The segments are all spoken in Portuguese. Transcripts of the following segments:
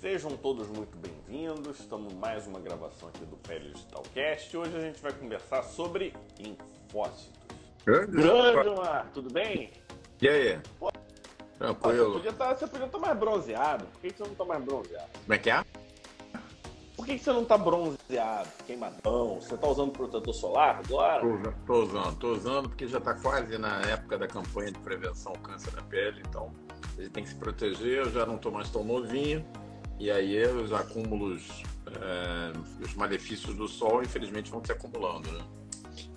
Sejam todos muito bem-vindos. Estamos mais uma gravação aqui do Pele Digital Cast. Hoje a gente vai conversar sobre linfócitos. Grande, Grande, Mar, tudo bem? E aí? Pô, Tranquilo. Podia tá- você podia estar mais bronzeado. Por que que você não está mais bronzeado? Como é que é? Por que que você não está bronzeado, queimadão? Você está usando protetor solar agora? Tô usando, tô usando porque já está quase na época da campanha de prevenção ao câncer da pele, então gente tem que se proteger. Eu já não estou mais tão novinho e aí os acúmulos, é, os malefícios do sol, infelizmente, vão se acumulando, né?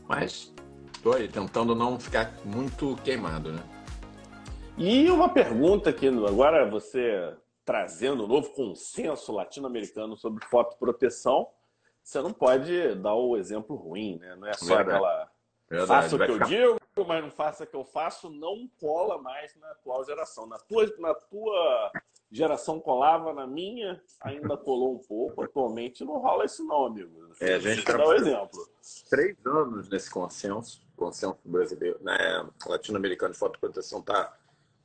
Mas tô aí tentando não ficar muito queimado, né? E uma pergunta aqui, agora você trazendo o novo consenso latino-americano sobre fotoproteção, você não pode dar o exemplo ruim, né? Não é só Verdade. aquela Verdade, faça o que eu ficar- digo, mas não faça o que eu faço, não cola mais na atual geração. Na tua, na tua geração colava, na minha ainda colou um pouco. Atualmente não rola isso não, amigo. É, a gente eu tá- dar o exemplo. três anos nesse consenso, consenso brasileiro, né, latino-americano de fotoproteção está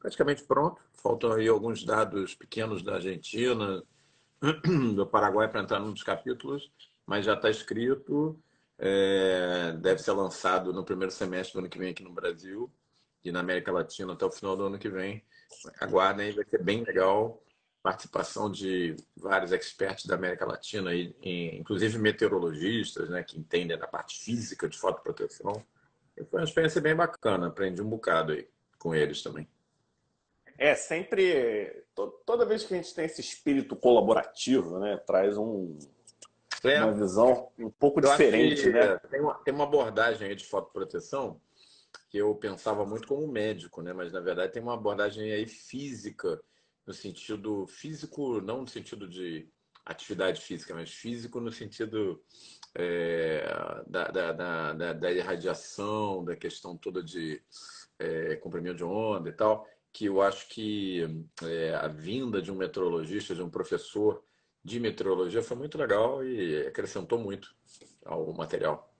praticamente pronto. Faltam aí alguns dados pequenos da Argentina, do Paraguai para entrar num dos capítulos, mas já está escrito. é, deve ser lançado no primeiro semestre do ano que vem aqui no Brasil e na América Latina até o final do ano que vem. Aguardem, vai ser bem legal. Participação de vários experts da América Latina, inclusive meteorologistas, né, que entendem da parte física de fotoproteção. E foi uma experiência bem bacana, aprendi um bocado aí com eles também. É, sempre. to- Toda vez que a gente tem esse espírito colaborativo, né? Traz um, É, uma visão um pouco diferente, né? é, Tem uma, tem uma abordagem aí de fotoproteção que eu pensava muito como médico, né? Mas na verdade tem uma abordagem aí física, no sentido físico, não no sentido de atividade física, mas físico no sentido é, da, da, da, da- irradiação, da questão toda de é, comprimento de onda e tal, que eu acho que é, a vinda de um meteorologista, de um professor de meteorologia foi muito legal e acrescentou muito ao material.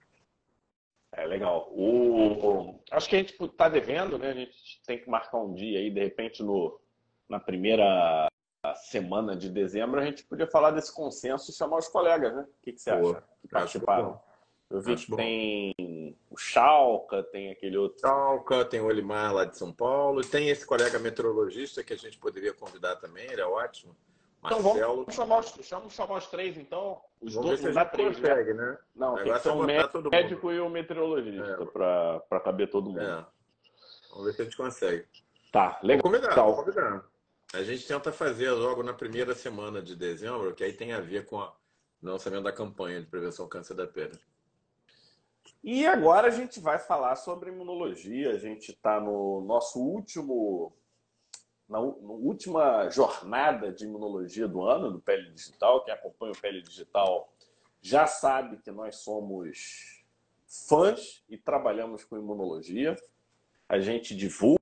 É legal. O, acho que a gente está devendo, né? A gente tem que marcar um dia aí, de repente, no, na primeira semana de dezembro, a gente podia falar desse consenso e chamar os colegas, né? O que, que você acha? Que participaram. Eu vi Acho que bom. tem o Chalca, tem aquele outro. Talca, tem o Olimar lá de São Paulo, tem esse colega meteorologista que a gente poderia convidar também, ele é ótimo, Então Marcelo. vamos chamar os, vamos chamar os três, então. Os Vamos dois, ver se a gente né? consegue, né? Não, tem que ser o mundo. médico e o meteorologista É. para caber todo mundo. É. Vamos ver se a gente consegue. Tá, legal. combinar, vamos combinar. A gente tenta fazer logo na primeira semana de dezembro, que aí tem a ver com o lançamento da campanha de prevenção ao câncer da pele. E agora a gente vai falar sobre imunologia. A gente está no nosso último, na última jornada de imunologia do ano, do Pele Digital. Quem acompanha o Pele Digital já sabe que nós somos fãs e trabalhamos com imunologia. A gente divulga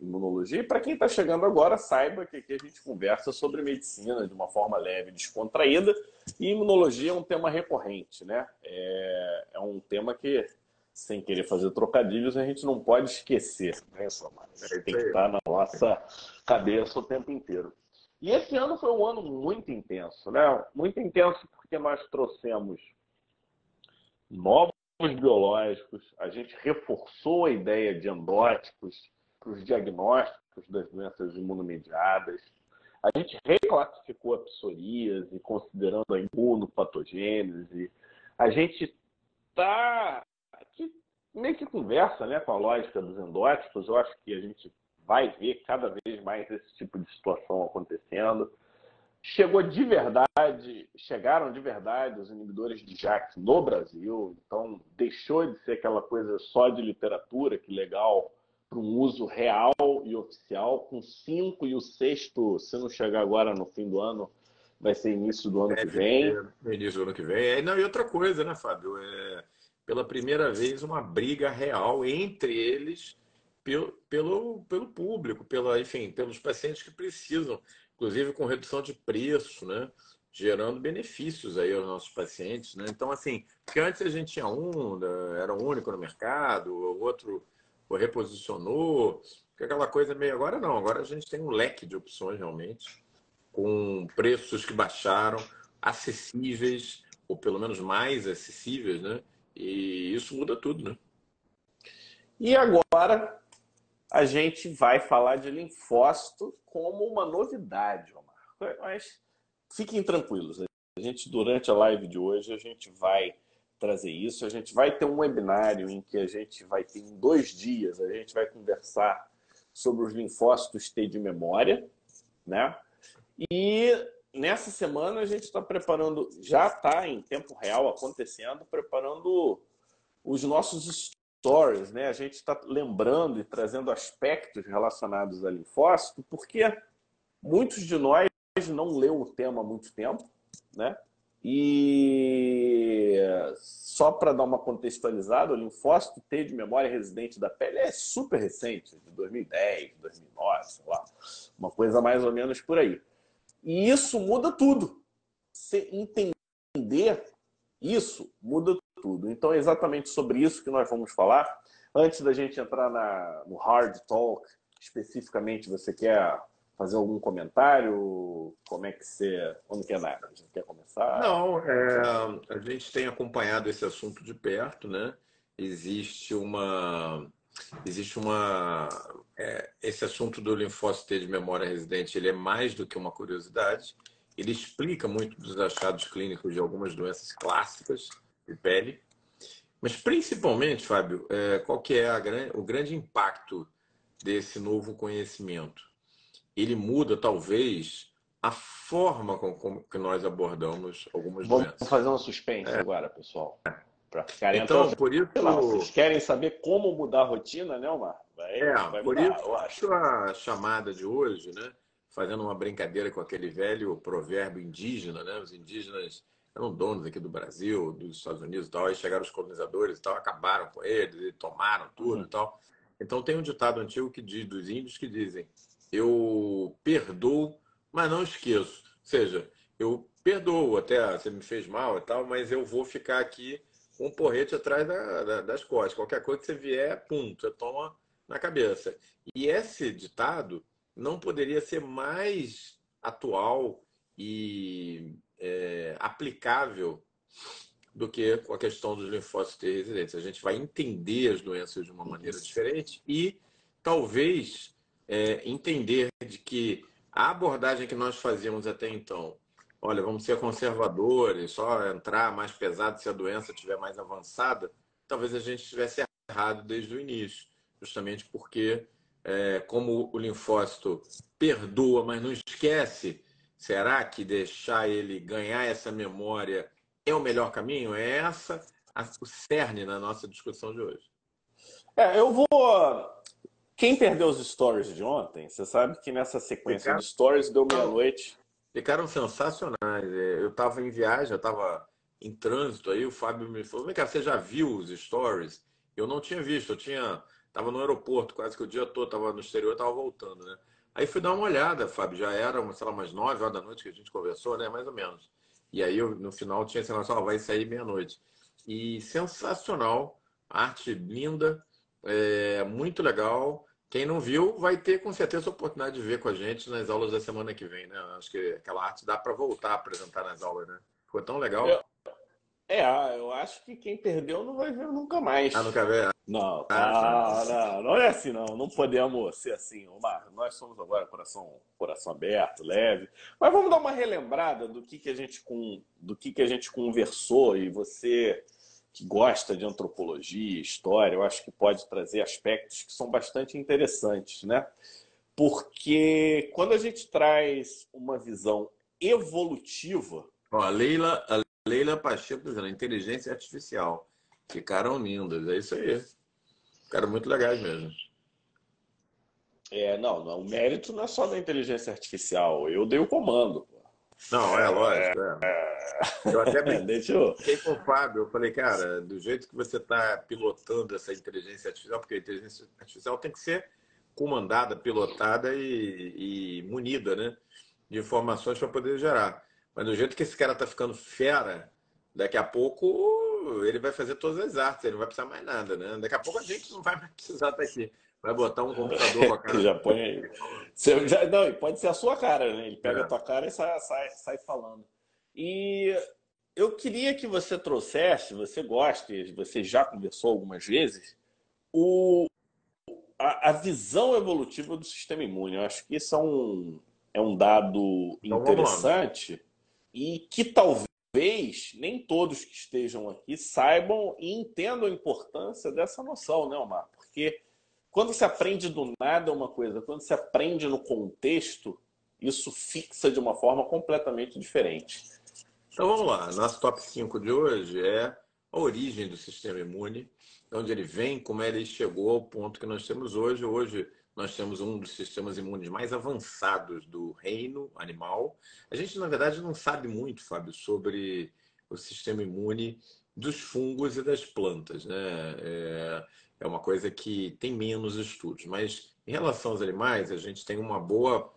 imunologia. E para quem está chegando agora, saiba que aqui a gente conversa sobre medicina de uma forma leve descontraída. E imunologia é um tema recorrente, né? É, é um tema que, sem querer fazer trocadilhos, a gente não pode esquecer, né, Samara? Tem que estar na nossa cabeça o tempo inteiro. E esse ano foi um ano muito intenso, né? Muito intenso porque nós trouxemos novos biológicos, a gente reforçou a ideia de endótipos para os diagnósticos das doenças imunomediadas. A gente reclassificou a psoríase, considerando a imunopatogênese. A gente está meio que conversa né, com a lógica dos endótipos. Eu acho que a gente vai ver cada vez mais esse tipo de situação acontecendo. Chegou de verdade, chegaram de verdade os inibidores de JAK no Brasil, então deixou de ser aquela coisa só de literatura, que legal, para um uso real e oficial, com cinco e o sexto, se não chegar agora no fim do ano, vai ser início do ano que vem. É, início do ano que vem. É, não, e outra coisa, né, Fábio? É, pela primeira vez, uma briga real entre eles pelo, pelo, pelo público, pela, enfim, pelos pacientes que precisam, inclusive com redução de preço, né? Gerando benefícios aí aos nossos pacientes, né? Então, assim, porque antes a gente tinha um, era o único no mercado, o outro o reposicionou, aquela coisa meio. Agora não, agora a gente tem um leque de opções realmente. com preços que baixaram, acessíveis, ou pelo menos mais acessíveis, né? E isso muda tudo, né? E agora a gente vai falar de linfócito como uma novidade, Omar. Mas fiquem tranquilos, a gente durante a live de hoje a gente vai trazer isso, a gente vai ter um webinário em que a gente vai ter em dois dias, a gente vai conversar sobre os linfócitos T de memória, né? E nessa semana a gente está preparando, já está em tempo real acontecendo, preparando os nossos stories, né? A gente está lembrando e trazendo aspectos relacionados a linfócito, porque muitos de nós não leu o tema há muito tempo, né? E só para dar uma contextualizada, o linfócito T de memória residente da pele é super recente, de 2010, 2009, sei lá, uma coisa mais ou menos por aí. E isso muda tudo. Você entender isso muda tudo. Então é exatamente sobre isso que nós vamos falar. Antes da gente entrar na, no hard talk, especificamente, você quer fazer algum comentário? Como é que você. Como que é nada? A gente quer começar? Não, é, a gente tem acompanhado esse assunto de perto, né? Existe uma. Existe uma. É, esse assunto do linfócito de memória residente ele é mais do que uma curiosidade. Ele explica muito dos achados clínicos de algumas doenças clássicas de pele. Mas, principalmente, Fábio, é, qual que é o grande impacto desse novo conhecimento? Ele muda, talvez, a forma com, com que nós abordamos algumas Vamos doenças. Vamos fazer um suspense é. agora, pessoal. Para ficarem então, por isso, lá, vocês querem saber como mudar a rotina, né, Omar? Vai, é, vai por mudar, isso eu acho a chamada de hoje, né? Fazendo uma brincadeira com aquele velho provérbio indígena, né? Os indígenas eram donos aqui do Brasil, dos Estados Unidos e tal, aí chegaram os colonizadores e tal, acabaram com eles, e tomaram tudo uhum. e tal. Então tem um ditado antigo que diz dos índios que dizem: eu perdoo, mas não esqueço. Ou seja, eu perdoo até você me fez mal e tal, mas eu vou ficar aqui com um porrete atrás da, da, das costas. Qualquer coisa que você vier, pum, você toma na cabeça. E esse ditado não poderia ser mais atual e é, aplicável do que com a questão dos linfócitos T residentes. A gente vai entender as doenças de uma maneira diferente e talvez é, entender de que a abordagem que nós fazíamos até então, olha, vamos ser conservadores, só entrar mais pesado se a doença estiver mais avançada, talvez a gente estivesse errado desde o início, justamente porque, é, como o linfócito perdoa, mas não esquece, Será que deixar ele ganhar essa memória é o melhor caminho? É essa o cerne na nossa discussão de hoje. É, eu vou. Quem perdeu os stories de ontem, você sabe que nessa sequência Ficaram... de stories deu meia-noite. Ficaram sensacionais. É, eu estava em viagem, eu estava em trânsito aí, o Fábio me falou: vem cá, você já viu os stories? Eu não tinha visto, eu tinha. Estava no aeroporto quase que o dia todo, estava no exterior, estava voltando, né? Aí fui dar uma olhada, Fábio, já era, sei lá, umas 9 horas da noite que a gente conversou, né? Mais ou menos. E aí eu, no final tinha esse negócio, vai sair meia-noite. E sensacional, arte linda, é, muito legal. Quem não viu vai ter com certeza a oportunidade de ver com a gente nas aulas da semana que vem, né? Acho que aquela arte dá para voltar a apresentar nas aulas, né? Ficou tão legal. É, eu acho que quem perdeu não vai ver nunca mais. Ah, nunca vê? Não, ah, não, não, não é assim não. Não podemos ser assim, Omar. Nós somos agora coração, coração aberto, leve. Mas vamos dar uma relembrada do que, que a gente com, do que, que a gente conversou e você que gosta de antropologia, história, eu acho que pode trazer aspectos que são bastante interessantes, né? Porque quando a gente traz uma visão evolutiva, Ó, a Leila, a Leila Pacheco dizendo, inteligência artificial. Ficaram lindas, é isso aí. Ficaram muito legais mesmo. É, não, não, o mérito não é só da inteligência artificial. Eu dei o comando. Não, é lógico. É. é. Eu até fiquei com o Fábio. Eu falei, cara, do jeito que você está pilotando essa inteligência artificial, porque a inteligência artificial tem que ser comandada, pilotada e, e munida né, de informações para poder gerar. Mas do jeito que esse cara está ficando fera, daqui a pouco ele vai fazer todas as artes, ele não vai precisar mais nada, né? Daqui a pouco a gente não vai mais precisar estar aqui. Vai botar um computador com a cara. já põe aí. Você já, não, pode ser a sua cara, né? Ele pega é. a tua cara e sai, sai, sai falando. E eu queria que você trouxesse, você gosta, você já conversou algumas vezes, o, a, a, visão evolutiva do sistema imune. Eu acho que isso é um, é um dado então, interessante e que talvez nem todos que estejam aqui saibam e entendam a importância dessa noção, né, Omar? Porque quando se aprende do nada é uma coisa, quando se aprende no contexto, isso fixa de uma forma completamente diferente. Então vamos lá, nosso top 5 de hoje é a origem do sistema imune onde ele vem, como ele chegou ao ponto que nós temos hoje. Hoje nós temos um dos sistemas imunes mais avançados do reino animal. A gente, na verdade, não sabe muito, Fábio, sobre o sistema imune dos fungos e das plantas. Né? É, é uma coisa que tem menos estudos, mas em relação aos animais, a gente tem uma boa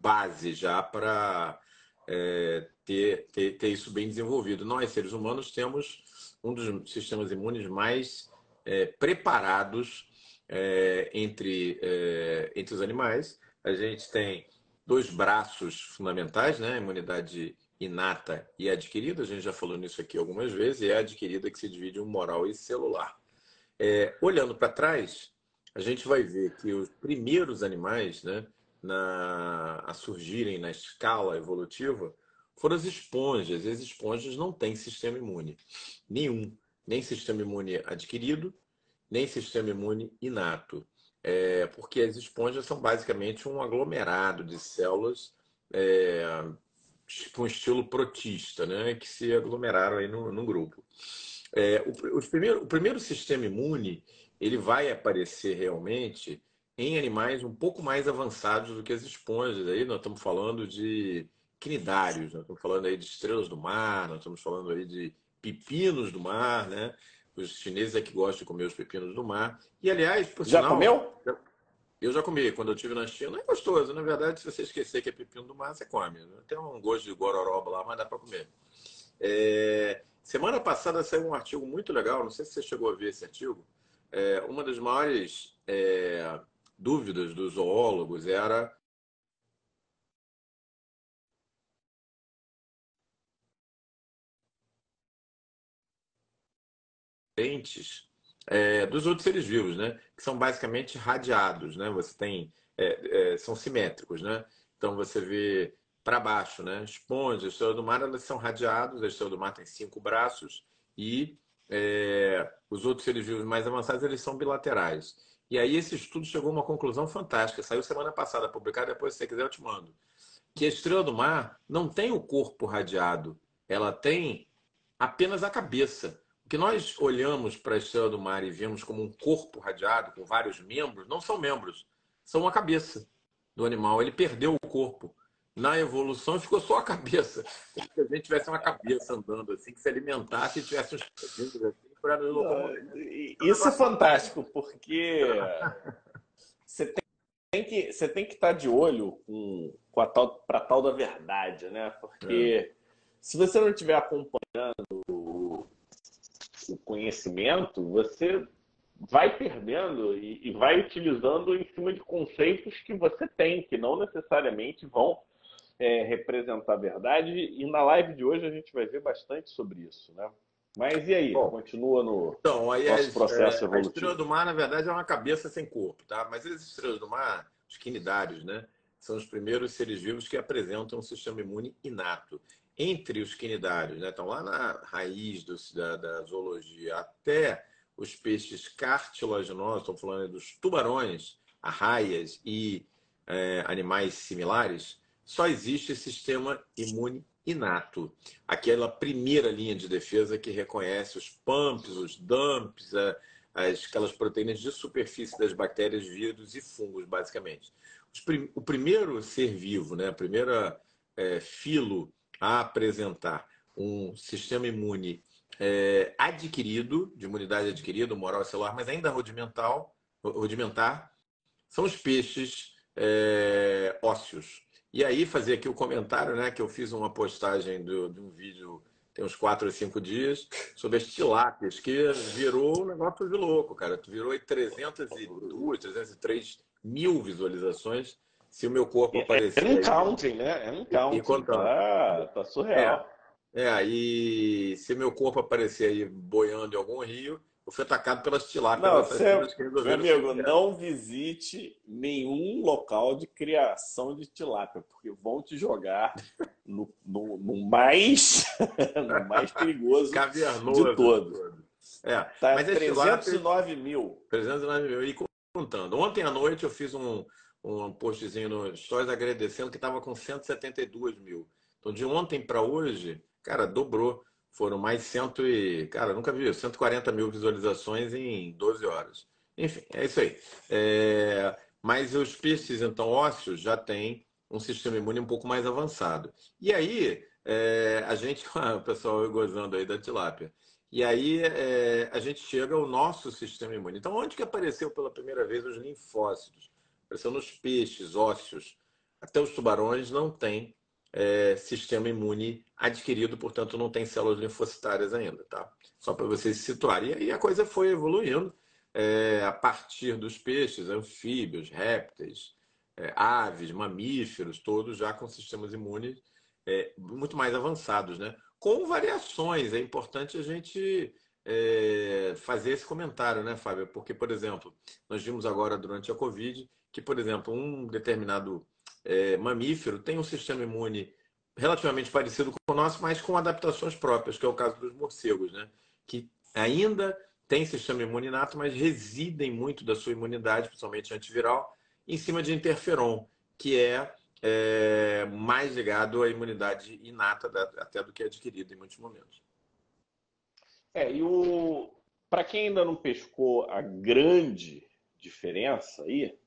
base já para é, ter, ter, ter isso bem desenvolvido. Nós, seres humanos, temos um dos sistemas imunes mais é, preparados é, entre, é, entre os animais. A gente tem dois braços fundamentais, né? A imunidade inata e adquirida. A gente já falou nisso aqui algumas vezes. E é adquirida que se divide em moral e celular. É, olhando para trás, a gente vai ver que os primeiros animais, né, na, a surgirem na escala evolutiva, foram as esponjas. As esponjas não têm sistema imune nenhum nem sistema imune adquirido, nem sistema imune inato. É, porque as esponjas são basicamente um aglomerado de células é, com estilo protista, né, que se aglomeraram aí no, no grupo. É, o, primeiro, o primeiro sistema imune ele vai aparecer realmente em animais um pouco mais avançados do que as esponjas. Aí nós estamos falando de quinidários, nós estamos falando aí de estrelas do mar, nós estamos falando aí de pepinos do mar, né? Os chineses é que gostam de comer os pepinos do mar. E, aliás, por Já sinal, comeu? Eu já comi. Quando eu estive na China, é gostoso. Na verdade, se você esquecer que é pepino do mar, você come. Tem um gosto de gororoba lá, mas dá para comer. É... Semana passada saiu um artigo muito legal, não sei se você chegou a ver esse artigo. É... Uma das maiores é... dúvidas dos zoólogos era diferentes é, dos outros seres vivos, né? Que são basicamente radiados, né? Você tem é, é, são simétricos, né? Então você vê para baixo, né? Esponjas, estrelas do mar, elas são radiados. A estrela do mar tem cinco braços e é, os outros seres vivos mais avançados eles são bilaterais. E aí esse estudo chegou a uma conclusão fantástica. Saiu semana passada, publicado. Depois, se você quiser, eu te mando. Que a estrela do mar não tem o corpo radiado, ela tem apenas a cabeça que nós olhamos para a estrela do mar e vemos como um corpo radiado com vários membros, não são membros, são a cabeça do animal. Ele perdeu o corpo. Na evolução ficou só a cabeça. Como se a gente tivesse uma cabeça andando assim, que se alimentasse e tivesse uns assim para Isso é fantástico, porque você tem, tem que, você tem que estar de olho com, com a tal, para tal da verdade, né? Porque é. se você não estiver acompanhando o conhecimento, você vai perdendo e, e, vai utilizando em cima de conceitos que você tem, que não necessariamente vão é, representar a verdade. E na live de hoje a gente vai ver bastante sobre isso, né? Mas e aí? Bom, Continua no então, aí nosso processo é, evolutivo. A estrela do mar, na verdade, é uma cabeça sem corpo, tá? Mas as estrelas do mar, os quinidários, né? São os primeiros seres vivos que apresentam um sistema imune inato entre os quinidários, né? Lá na raiz do, da, da, zoologia, até os peixes cartilaginosos, estão falando dos tubarões, arraias e é, animais similares, só existe sistema imune inato. Aquela primeira linha de defesa que reconhece os pumps, os dumps, as, aquelas proteínas de superfície das bactérias, vírus e fungos, basicamente. Prim, o primeiro ser vivo, né? a primeira é, filo a apresentar um sistema imune é, adquirido, de imunidade adquirida, moral celular, mas ainda rudimentar, rudimentar são os peixes é, ósseos. E aí fazer aqui o comentário, né, que eu fiz uma postagem do, de um vídeo tem uns 4 ou 5 dias, sobre as tilápias, que virou um negócio de louco, cara. Virou aí 302, 303 mil visualizações. Se o meu corpo aparecer. É, é um counting, né? É um counting. E quanto... tá, tá surreal. É, é, aí se meu corpo aparecer aí boiando em algum rio, eu fui atacado pelas tilápias. Não, você, meu amigo, não visite nenhum local de criação de tilápia, porque vão te jogar no, no, no mais, no mais perigoso de todo. É, tá mas 309 mil. 309 mil. E contando. Ontem à noite eu fiz um, um postzinho no Stories agradecendo que estava com 172 mil. Então, de ontem para hoje, cara, dobrou. Foram mais cento e. Cara, nunca vi 140 mil visualizações em 12 horas. Enfim, é isso aí. É... Mas os peixes, então, ósseos, já têm um sistema imune um pouco mais avançado. E aí, é... a gente, o pessoal gozando aí da tilápia. E aí é... a gente chega ao nosso sistema imune. Então, onde que apareceu pela primeira vez os linfócitos? Apareceu nos peixes, ósseos. Até os tubarões não têm é, sistema imune adquirido, portanto não tem células linfocitárias ainda, tá? Só para vocês se situarem. E aí a coisa foi evoluindo é, a partir dos peixes, anfíbios, répteis, é, aves, mamíferos, todos já com sistemas imunes é, muito mais avançados, né? Com variações, é importante a gente é, fazer esse comentário, né, Fábio? Porque, por exemplo, nós vimos agora durante a Covid que, por exemplo, um determinado é, mamífero tem um sistema imune relativamente parecido com o nosso, mas com adaptações próprias, que é o caso dos morcegos, né? Que ainda tem sistema imune inato, mas residem muito da sua imunidade, principalmente antiviral, em cima de interferon, que é, é mais ligado à imunidade inata até do que adquirida em muitos momentos. É, e o para quem ainda não pescou a grande diferença aí,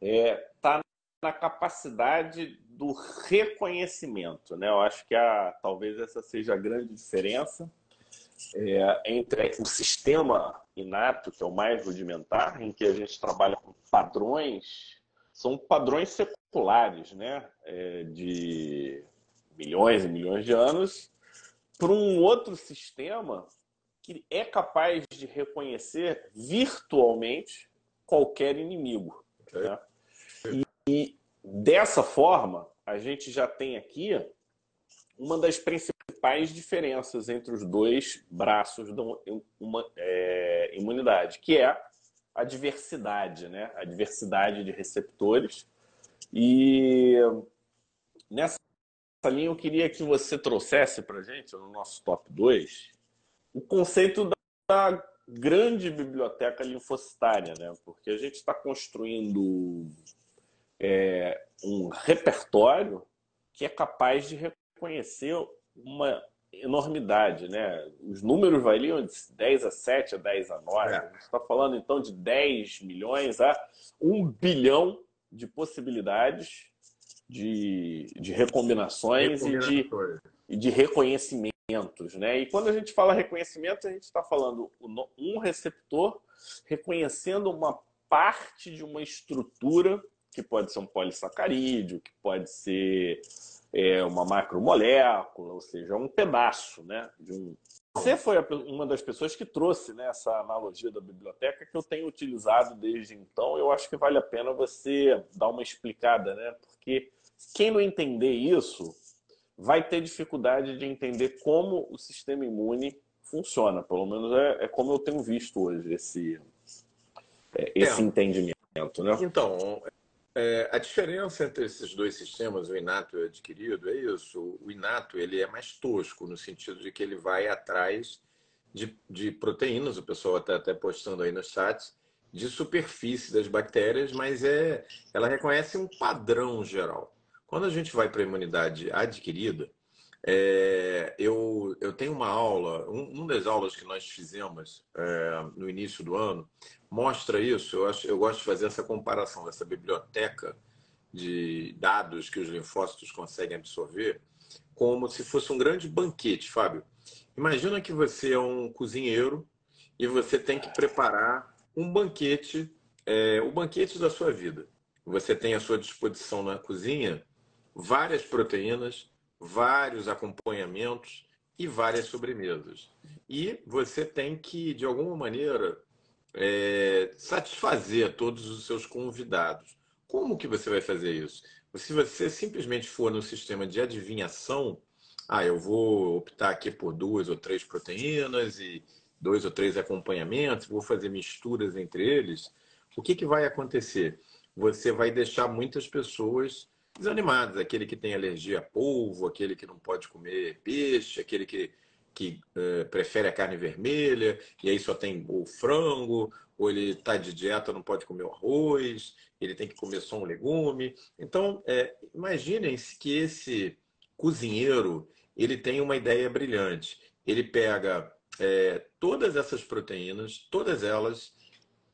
é, tá na capacidade do reconhecimento. Né? Eu acho que a, talvez essa seja a grande diferença é, entre o sistema inato, que é o mais rudimentar, em que a gente trabalha com padrões, são padrões seculares, né? É, de milhões e milhões de anos, para um outro sistema que é capaz de reconhecer virtualmente qualquer inimigo. Né? E dessa forma, a gente já tem aqui uma das principais diferenças entre os dois braços da é, imunidade, que é a diversidade, né? A diversidade de receptores. E nessa linha eu queria que você trouxesse para gente, no nosso top 2, o conceito da grande biblioteca linfocitária, né? Porque a gente está construindo é, um repertório que é capaz de reconhecer uma enormidade, né? Os números variam de 10 a 7 a 10 a 9. É. A gente está falando então de 10 milhões a 1 bilhão de possibilidades de, de recombinações e de, e de reconhecimentos, né? E quando a gente fala reconhecimento, a gente está falando um receptor reconhecendo uma parte de uma estrutura que pode ser um polissacarídeo, que pode ser é, uma macromolécula, ou seja, um pedaço né, de um. Você foi uma das pessoas que trouxe né, essa analogia da biblioteca que eu tenho utilizado desde então. Eu acho que vale a pena você dar uma explicada, né? Porque quem não entender isso vai ter dificuldade de entender como o sistema imune funciona. Pelo menos é, é como eu tenho visto hoje esse, é, esse é. entendimento. Né? Então, é, a diferença entre esses dois sistemas, o inato e o adquirido, é isso. O inato ele é mais tosco, no sentido de que ele vai atrás de, de proteínas, o pessoal está até postando aí no chat, de superfície das bactérias, mas é, ela reconhece um padrão geral. Quando a gente vai para a imunidade adquirida, é, eu, eu tenho uma aula, um, das aulas que nós fizemos é, no início do ano, mostra isso. Eu, acho, eu gosto de fazer essa comparação dessa biblioteca de dados que os linfócitos conseguem absorver, como se fosse um grande banquete, Fábio. Imagina que você é um cozinheiro e você tem que preparar um banquete, é, o banquete da sua vida. Você tem à sua disposição na cozinha várias proteínas, vários acompanhamentos, e várias sobremesas. E você tem que, de alguma maneira, é, satisfazer todos os seus convidados. Como que você vai fazer isso? Se você simplesmente for no sistema de adivinhação, ah, eu vou optar aqui por duas ou três proteínas e dois ou três acompanhamentos, vou fazer misturas entre eles, o que, que vai acontecer? Você vai deixar muitas pessoas desanimadas. Aquele que tem alergia a polvo, aquele que não pode comer peixe, aquele que, que uh, prefere a carne vermelha e aí só tem o frango, ou ele está de dieta, não pode comer o arroz, ele tem que comer só um legume. Então, é, imaginem que esse cozinheiro ele tem uma ideia brilhante. Ele pega é, todas essas proteínas, todas elas,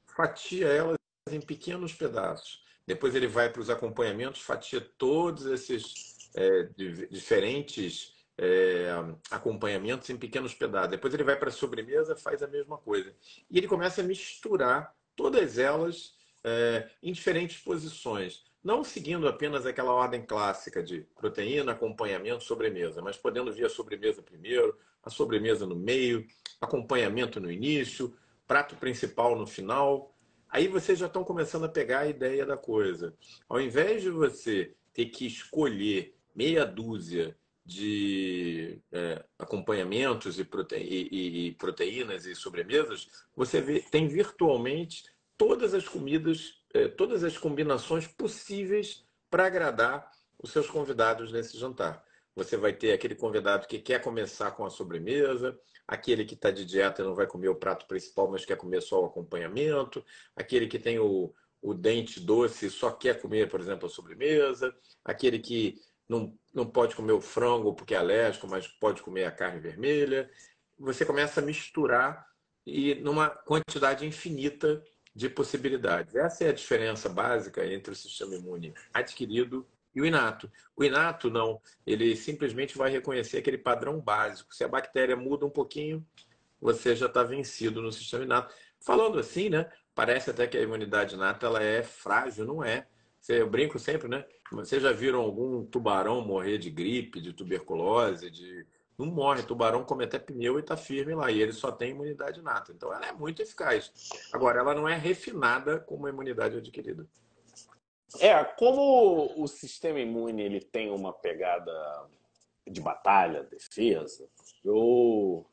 fatia elas em pequenos pedaços. Depois ele vai para os acompanhamentos, fatia todos esses é, diferentes é, acompanhamentos em pequenos pedaços. Depois ele vai para a sobremesa, faz a mesma coisa. E ele começa a misturar todas elas é, em diferentes posições. Não seguindo apenas aquela ordem clássica de proteína, acompanhamento, sobremesa, mas podendo vir a sobremesa primeiro, a sobremesa no meio, acompanhamento no início, prato principal no final. Aí vocês já estão começando a pegar a ideia da coisa. Ao invés de você ter que escolher meia dúzia de é, acompanhamentos e, prote... e, e, proteínas e sobremesas, você vê, tem virtualmente todas as comidas, é, todas as combinações possíveis para agradar os seus convidados nesse jantar. Você vai ter aquele convidado que quer começar com a sobremesa, aquele que está de dieta e não vai comer o prato principal, mas quer comer só o acompanhamento, aquele que tem o, o dente doce e só quer comer, por exemplo, a sobremesa, aquele que não, não pode comer o frango porque é alérgico, mas pode comer a carne vermelha. Você começa a misturar e numa quantidade infinita de possibilidades. Essa é a diferença básica entre o sistema imune adquirido e o inato. O inato não, ele simplesmente vai reconhecer aquele padrão básico. Se a bactéria muda um pouquinho, você já está vencido no sistema inato. Falando assim, né? Parece até que a imunidade inata ela é frágil, não é? Eu brinco sempre, né? Vocês já viram algum tubarão morrer de gripe, de tuberculose, de não morre. Tubarão come até pneu e está firme lá. E ele só tem imunidade inata. Então ela é muito eficaz. Agora, ela não é refinada como a imunidade adquirida. É, como o sistema imune ele tem uma pegada de batalha, defesa, eu,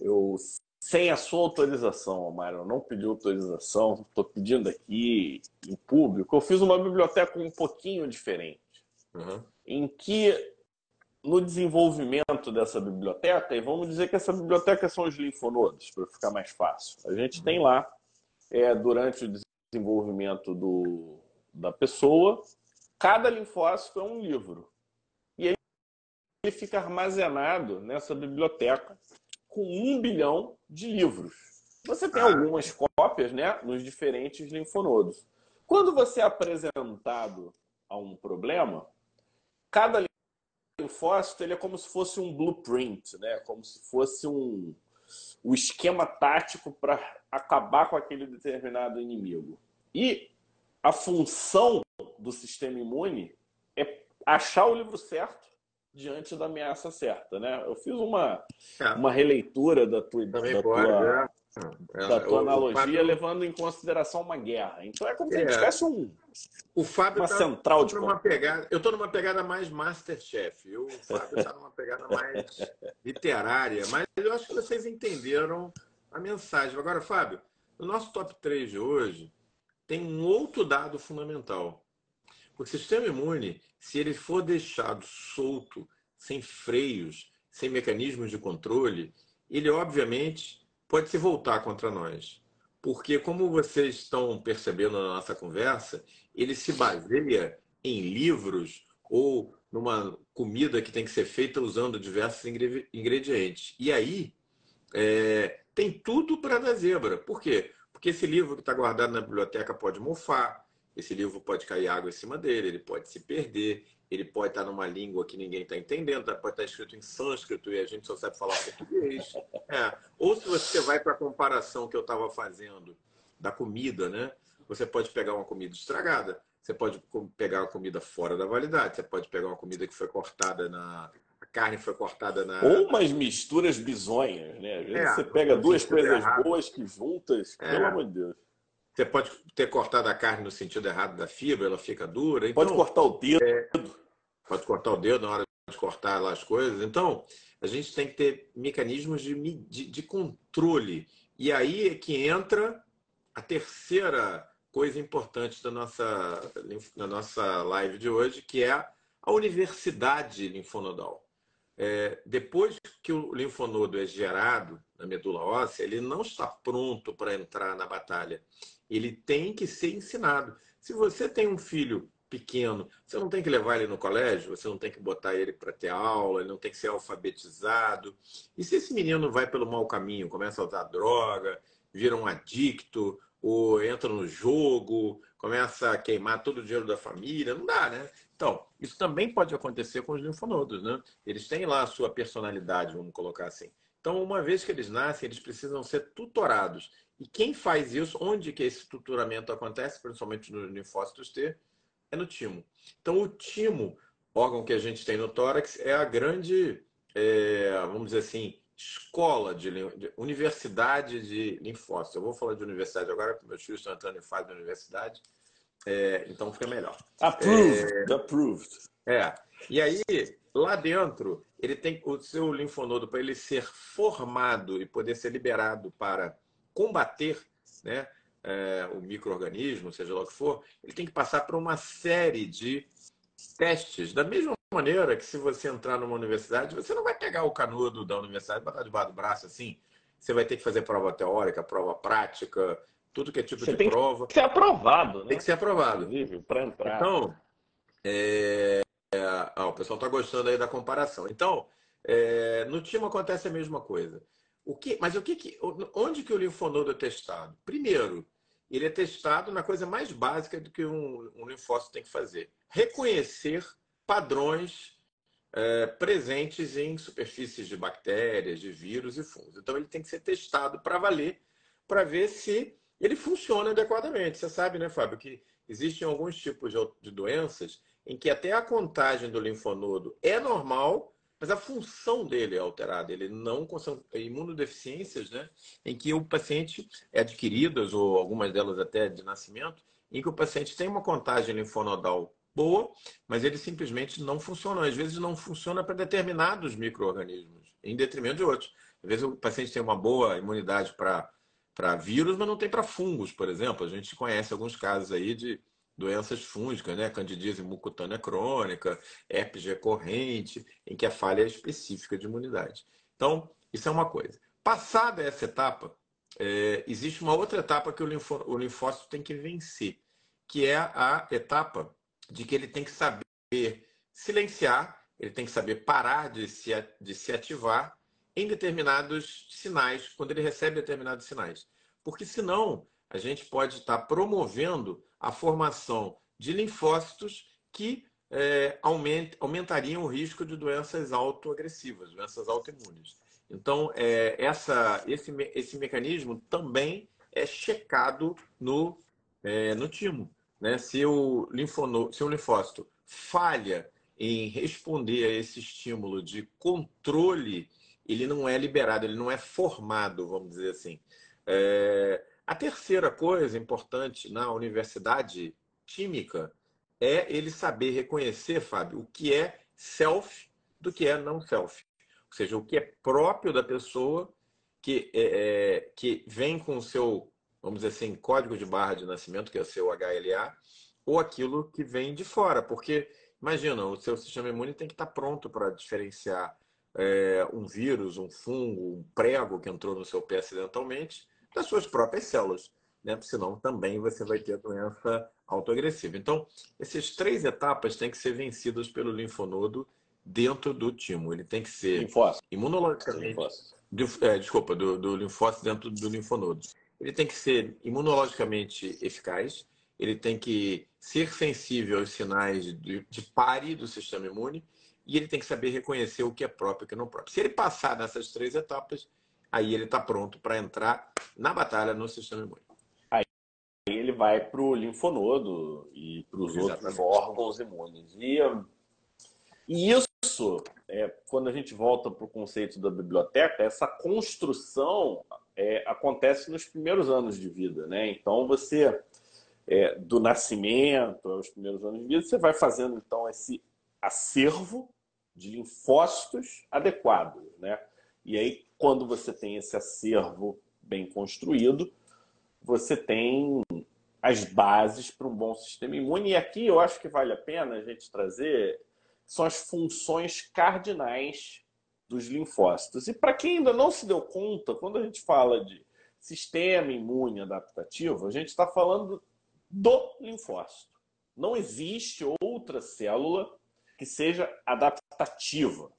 eu sem a sua autorização, Mário, não pedi autorização, estou pedindo aqui em público, eu fiz uma biblioteca um pouquinho diferente, uhum. em que no desenvolvimento dessa biblioteca, e vamos dizer que essa biblioteca são os linfonodos, para ficar mais fácil. A gente uhum. tem lá, é, durante o desenvolvimento do, da pessoa, cada linfócito é um livro. E ele fica armazenado nessa biblioteca com um bilhão de livros. Você tem algumas cópias né, nos diferentes linfonodos. Quando você é apresentado a um problema, cada linfócito ele é como se fosse um blueprint, né? como se fosse um, um esquema tático para acabar com aquele determinado inimigo. E a função do sistema imune é achar o livro certo diante da ameaça certa, né? Eu fiz uma, é. uma releitura da tua, da pode, tua, é. da tua analogia, Fábio... levando em consideração uma guerra. Então é como se a gente é. tivesse um, o Fábio uma tá, central de uma pegada. Eu estou numa pegada mais Masterchef. Eu, o Fábio está numa pegada mais literária, mas eu acho que vocês entenderam a mensagem. Agora, Fábio, no nosso top 3 de hoje, tem um outro dado fundamental. O sistema imune, se ele for deixado solto, sem freios, sem mecanismos de controle, ele obviamente pode se voltar contra nós. Porque, como vocês estão percebendo na nossa conversa, ele se baseia em livros ou numa comida que tem que ser feita usando diversos ingredientes. E aí, é, tem tudo para dar zebra. Por quê? Porque esse livro que está guardado na biblioteca pode mofar, esse livro pode cair água em cima dele, ele pode se perder, ele pode estar tá numa língua que ninguém está entendendo, pode estar tá escrito em sânscrito e a gente só sabe falar português. É. Ou se você vai para a comparação que eu estava fazendo da comida, né? Você pode pegar uma comida estragada, você pode pegar uma comida fora da validade, você pode pegar uma comida que foi cortada na carne foi cortada na. Ou umas misturas bizonhas, né? Às vezes é, você pega duas coisas errado. boas que juntas, é. pelo amor de Deus. Você pode ter cortado a carne no sentido errado da fibra, ela fica dura. Então, pode cortar o dedo. É, pode cortar o dedo na hora de cortar lá as coisas. Então, a gente tem que ter mecanismos de, de, de controle. E aí é que entra a terceira coisa importante da nossa, da nossa live de hoje, que é a universidade linfonodal. É, depois que o linfonodo é gerado na medula óssea, ele não está pronto para entrar na batalha. Ele tem que ser ensinado. Se você tem um filho pequeno, você não tem que levar ele no colégio, você não tem que botar ele para ter aula, ele não tem que ser alfabetizado. E se esse menino vai pelo mau caminho, começa a usar droga, vira um adicto, ou entra no jogo, começa a queimar todo o dinheiro da família, não dá, né? Então, isso também pode acontecer com os linfonodos, né? Eles têm lá a sua personalidade, vamos colocar assim. Então, uma vez que eles nascem, eles precisam ser tutorados. E quem faz isso, onde que esse tutoramento acontece, principalmente nos linfócitos T, é no timo. Então, o timo, órgão que a gente tem no tórax, é a grande, é, vamos dizer assim, escola de, de, universidade de linfócitos. Eu vou falar de universidade agora, porque meus filhos estão entrando em fase de universidade, é, então fica melhor. Approved, é, approved. É. E aí, lá dentro, ele tem o seu linfonodo para ele ser formado e poder ser liberado para combater, né, é, o microorganismo, seja lá o que for, ele tem que passar por uma série de testes. Da mesma maneira que se você entrar numa universidade, você não vai pegar o canudo da universidade e botar debaixo do braço assim. Você vai ter que fazer prova teórica, prova prática, tudo que é tipo você de tem prova. Tem que ser aprovado, né? Tem que ser aprovado. Para entrar. Então, é... ah, o pessoal está gostando aí da comparação. Então, é... no time acontece a mesma coisa. O que... Mas o que, que... onde que o linfonodo é testado? Primeiro, ele é testado na coisa mais básica do que um, um linfócito tem que fazer: reconhecer padrões é, presentes em superfícies de bactérias, de vírus e fungos. Então, ele tem que ser testado para valer, para ver se ele funciona adequadamente. Você sabe, né, Fábio, que existem alguns tipos de doenças em que até a contagem do linfonodo é normal, mas a função dele é alterada. Ele não consegue imunodeficiências, né, em que o paciente é adquiridas ou algumas delas até de nascimento, em que o paciente tem uma contagem linfonodal boa, mas ele simplesmente não funciona. Às vezes não funciona para determinados micro-organismos, em detrimento de outros. Às vezes o paciente tem uma boa imunidade para vírus, mas não tem para fungos, por exemplo. A gente conhece alguns casos aí de doenças fúngicas, né? Candidíase mucutânea crônica, herpes recorrente, em que a falha é específica de imunidade. Então, isso é uma coisa. Passada essa etapa, é, existe uma outra etapa que o, o linfócito tem que vencer, que é a etapa de que ele tem que saber silenciar, ele tem que saber parar de se, de se ativar em determinados sinais, quando ele recebe determinados sinais. Porque senão a gente pode estar promovendo a formação de linfócitos que é, aument, aumentariam o risco de doenças autoagressivas, doenças autoimunes. Então, é, essa, esse, esse mecanismo também é checado no, é, no timo. Né? Se, o linfono, se o linfócito falha em responder a esse estímulo de controle, ele não é liberado, ele não é formado, vamos dizer assim. É... A terceira coisa importante na universidade química é ele saber reconhecer, Fábio, o que é self do que é não self. Ou seja, o que é próprio da pessoa que, é, é que vem com o seu vamos dizer assim, código de barra de nascimento, que é o seu HLA, ou aquilo que vem de fora. Porque, imagina, o seu sistema imune tem que estar pronto para diferenciar é, um vírus, um fungo, um prego que entrou no seu pé acidentalmente das suas próprias células. Né? Senão também você vai ter doença autoagressiva. Então, essas três etapas têm que ser vencidas pelo linfonodo dentro do timo. Ele tem que ser linfócito. imunologicamente. Linfócito. É, desculpa, do, do linfócito dentro do linfonodo ele tem que ser imunologicamente eficaz, ele tem que ser sensível aos sinais de, de pare do sistema imune e ele tem que saber reconhecer o que é próprio e o que não é próprio. Se ele passar nessas três etapas, aí ele está pronto para entrar na batalha no sistema imune. Aí ele vai para o linfonodo e para os outros órgãos imunes. E, e isso é, quando a gente volta para o conceito da biblioteca, essa construção é, acontece nos primeiros anos de vida, né? Então você é, do nascimento aos primeiros anos de vida, você vai fazendo então esse acervo de linfócitos adequados, né? E aí quando você tem esse acervo bem construído, você tem as bases para um bom sistema imune. E aqui eu acho que vale a pena a gente trazer são as funções cardinais dos linfócitos. E para quem ainda não se deu conta, quando a gente fala de sistema imune adaptativo, a gente está falando do linfócito. Não existe outra célula que seja adaptativa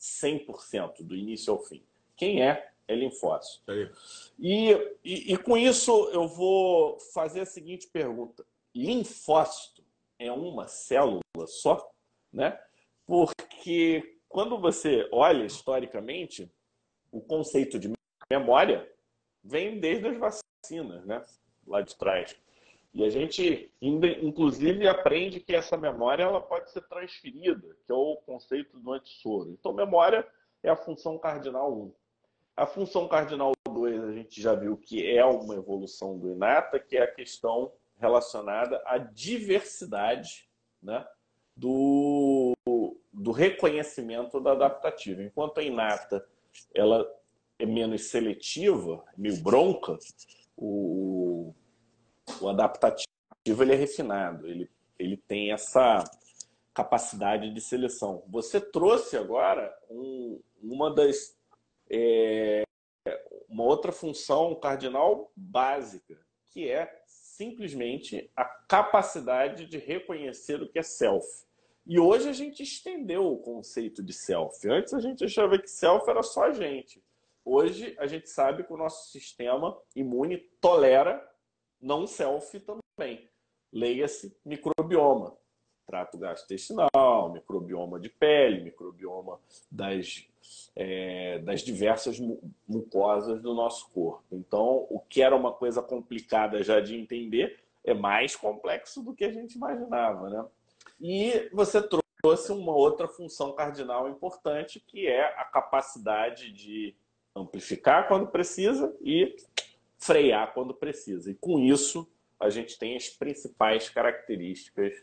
100% do início ao fim. Quem é? É linfócito. E, e, e com isso eu vou fazer a seguinte pergunta: linfócito é uma célula só? Né? Porque quando você olha historicamente, o conceito de memória vem desde as vacinas, né? lá de trás. E a gente, inclusive, aprende que essa memória ela pode ser transferida, que é o conceito do antissoro. Então, memória é a função cardinal 1. A função cardinal 2, a gente já viu que é uma evolução do inata, que é a questão relacionada à diversidade né, do, do reconhecimento da adaptativa. Enquanto a inata ela é menos seletiva, meio bronca, o, o adaptativo ele é refinado, ele, ele tem essa capacidade de seleção. Você trouxe agora um, uma das é, uma outra função cardinal básica, que é simplesmente a capacidade de reconhecer o que é self. E hoje a gente estendeu o conceito de self. Antes a gente achava que self era só a gente. Hoje a gente sabe que o nosso sistema imune tolera não self também. Leia-se microbioma, trato gastrointestinal, microbioma de pele, microbioma das, é, das diversas mucosas do nosso corpo. Então, o que era uma coisa complicada já de entender é mais complexo do que a gente imaginava, né? E você trouxe uma outra função cardinal importante, que é a capacidade de amplificar quando precisa e frear quando precisa. E com isso, a gente tem as principais características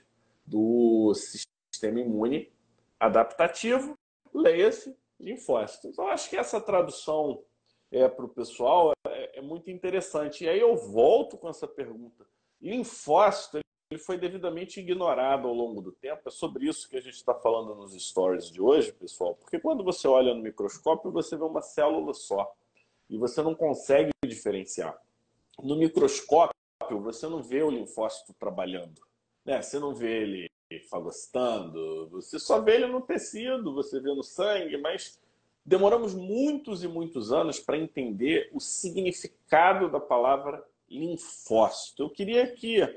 do sistema imune adaptativo, leia-se linfócito. Então, acho que essa tradução é, para o pessoal é, é, muito interessante. E aí eu volto com essa pergunta. Linfócito ele foi devidamente ignorado ao longo do tempo. É sobre isso que a gente está falando nos stories de hoje, pessoal. Porque quando você olha no microscópio, você vê uma célula só. E você não consegue diferenciar. No microscópio, você não vê o linfócito trabalhando. Né? Você não vê ele fagocitando, você só vê ele no tecido, você vê no sangue, mas demoramos muitos e muitos anos para entender o significado da palavra linfócito. Eu queria que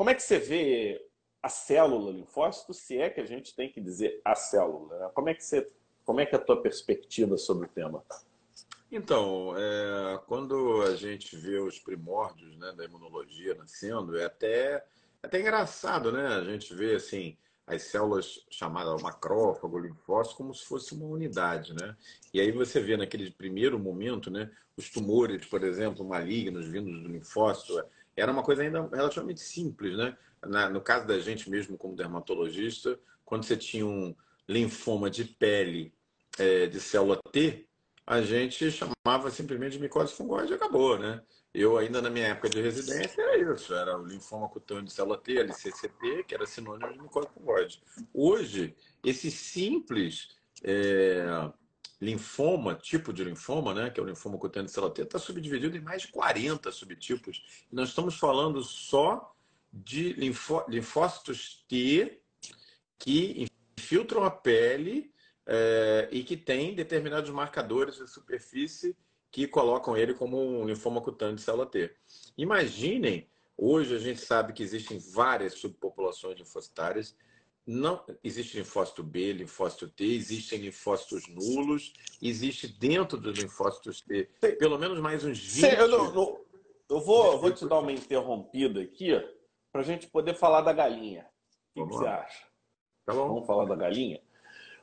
como é que você vê a célula linfócito, se é que a gente tem que dizer a célula? Né? Como é que você, como é que é a tua perspectiva sobre o tema? Então, é, quando a gente vê os primórdios né, da imunologia nascendo, é até, é até engraçado, né? A gente vê assim as células chamadas macrófago, linfócito, como se fosse uma unidade, né? E aí você vê naquele primeiro momento, né, os tumores, por exemplo, malignos vindos do linfócito, era uma coisa ainda relativamente simples, né? Na, no caso da gente mesmo como dermatologista, quando você tinha um linfoma de pele é, de célula T, a gente chamava simplesmente de micose fungoide e acabou, né? Eu ainda na minha época de residência era isso, era o linfoma cutâneo de célula T, LCCT, que era sinônimo de micose fungoide. Hoje, esse simples é, linfoma, tipo de linfoma, né, que é o linfoma cutâneo de célula T, está subdividido em mais de 40 subtipos. E nós estamos falando só de linfó linfócitos T que infiltram a pele é, e que têm determinados marcadores de superfície que colocam ele como um linfoma cutâneo de célula T. Imaginem, hoje a gente sabe que existem várias subpopulações linfocitárias não existe linfócito B, linfócito T, existem linfócitos nulos, existe dentro dos linfócitos T pelo menos mais uns 20. eu, não, não, eu vou, eu vou te dar uma interrompida aqui para a gente poder falar da galinha. O que, que você acha? Tá. Vamos falar da galinha?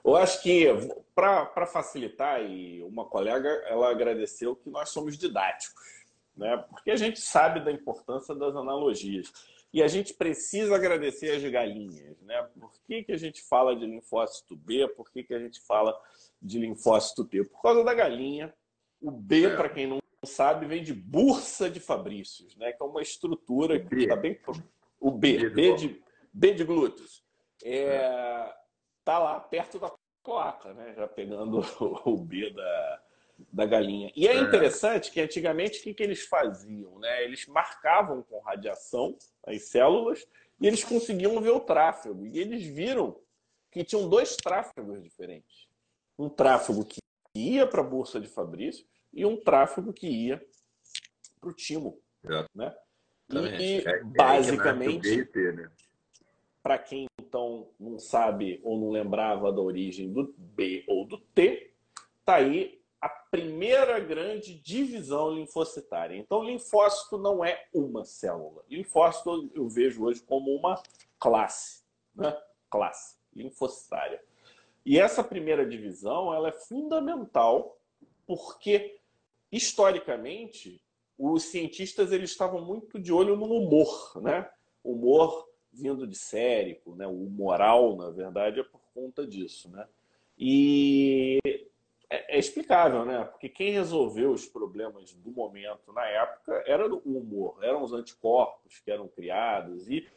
Eu acho que, para facilitar, e uma colega ela agradeceu que nós somos didáticos, né? porque a gente sabe da importância das analogias. E a gente precisa agradecer as galinhas. Né? Por que, que a gente fala de linfócito B? Por que, que a gente fala de linfócito T? Por causa da galinha. O B, é. para quem não sabe, vem de bursa de Fabrícios, né? que é uma estrutura que está bem. O B, B de, B de glúteos. É, tá lá perto da cloaca, né? Já pegando o B da, da galinha. E é, interessante que antigamente o que, que eles faziam? Né? Eles marcavam com radiação as células e eles conseguiam ver o tráfego. E eles viram que tinham dois tráfegos diferentes. Um tráfego que ia para a Bolsa de Fabrício e um tráfego que ia para o timo. É. Né? E, e é, é basicamente, né? para quem então não sabe ou não lembrava da origem do B ou do T, tá aí a primeira grande divisão linfocitária. Então, linfócito não é uma célula. Linfócito eu vejo hoje como uma classe, né? Classe linfocitária. E essa primeira divisão ela é fundamental porque historicamente os cientistas eles estavam muito de olho no humor, né? Humor vindo de sérico, né? O moral, na verdade, é por conta disso, né? E é, é, explicável, né? Porque quem resolveu os problemas do momento na época era o humor, eram os anticorpos que eram criados e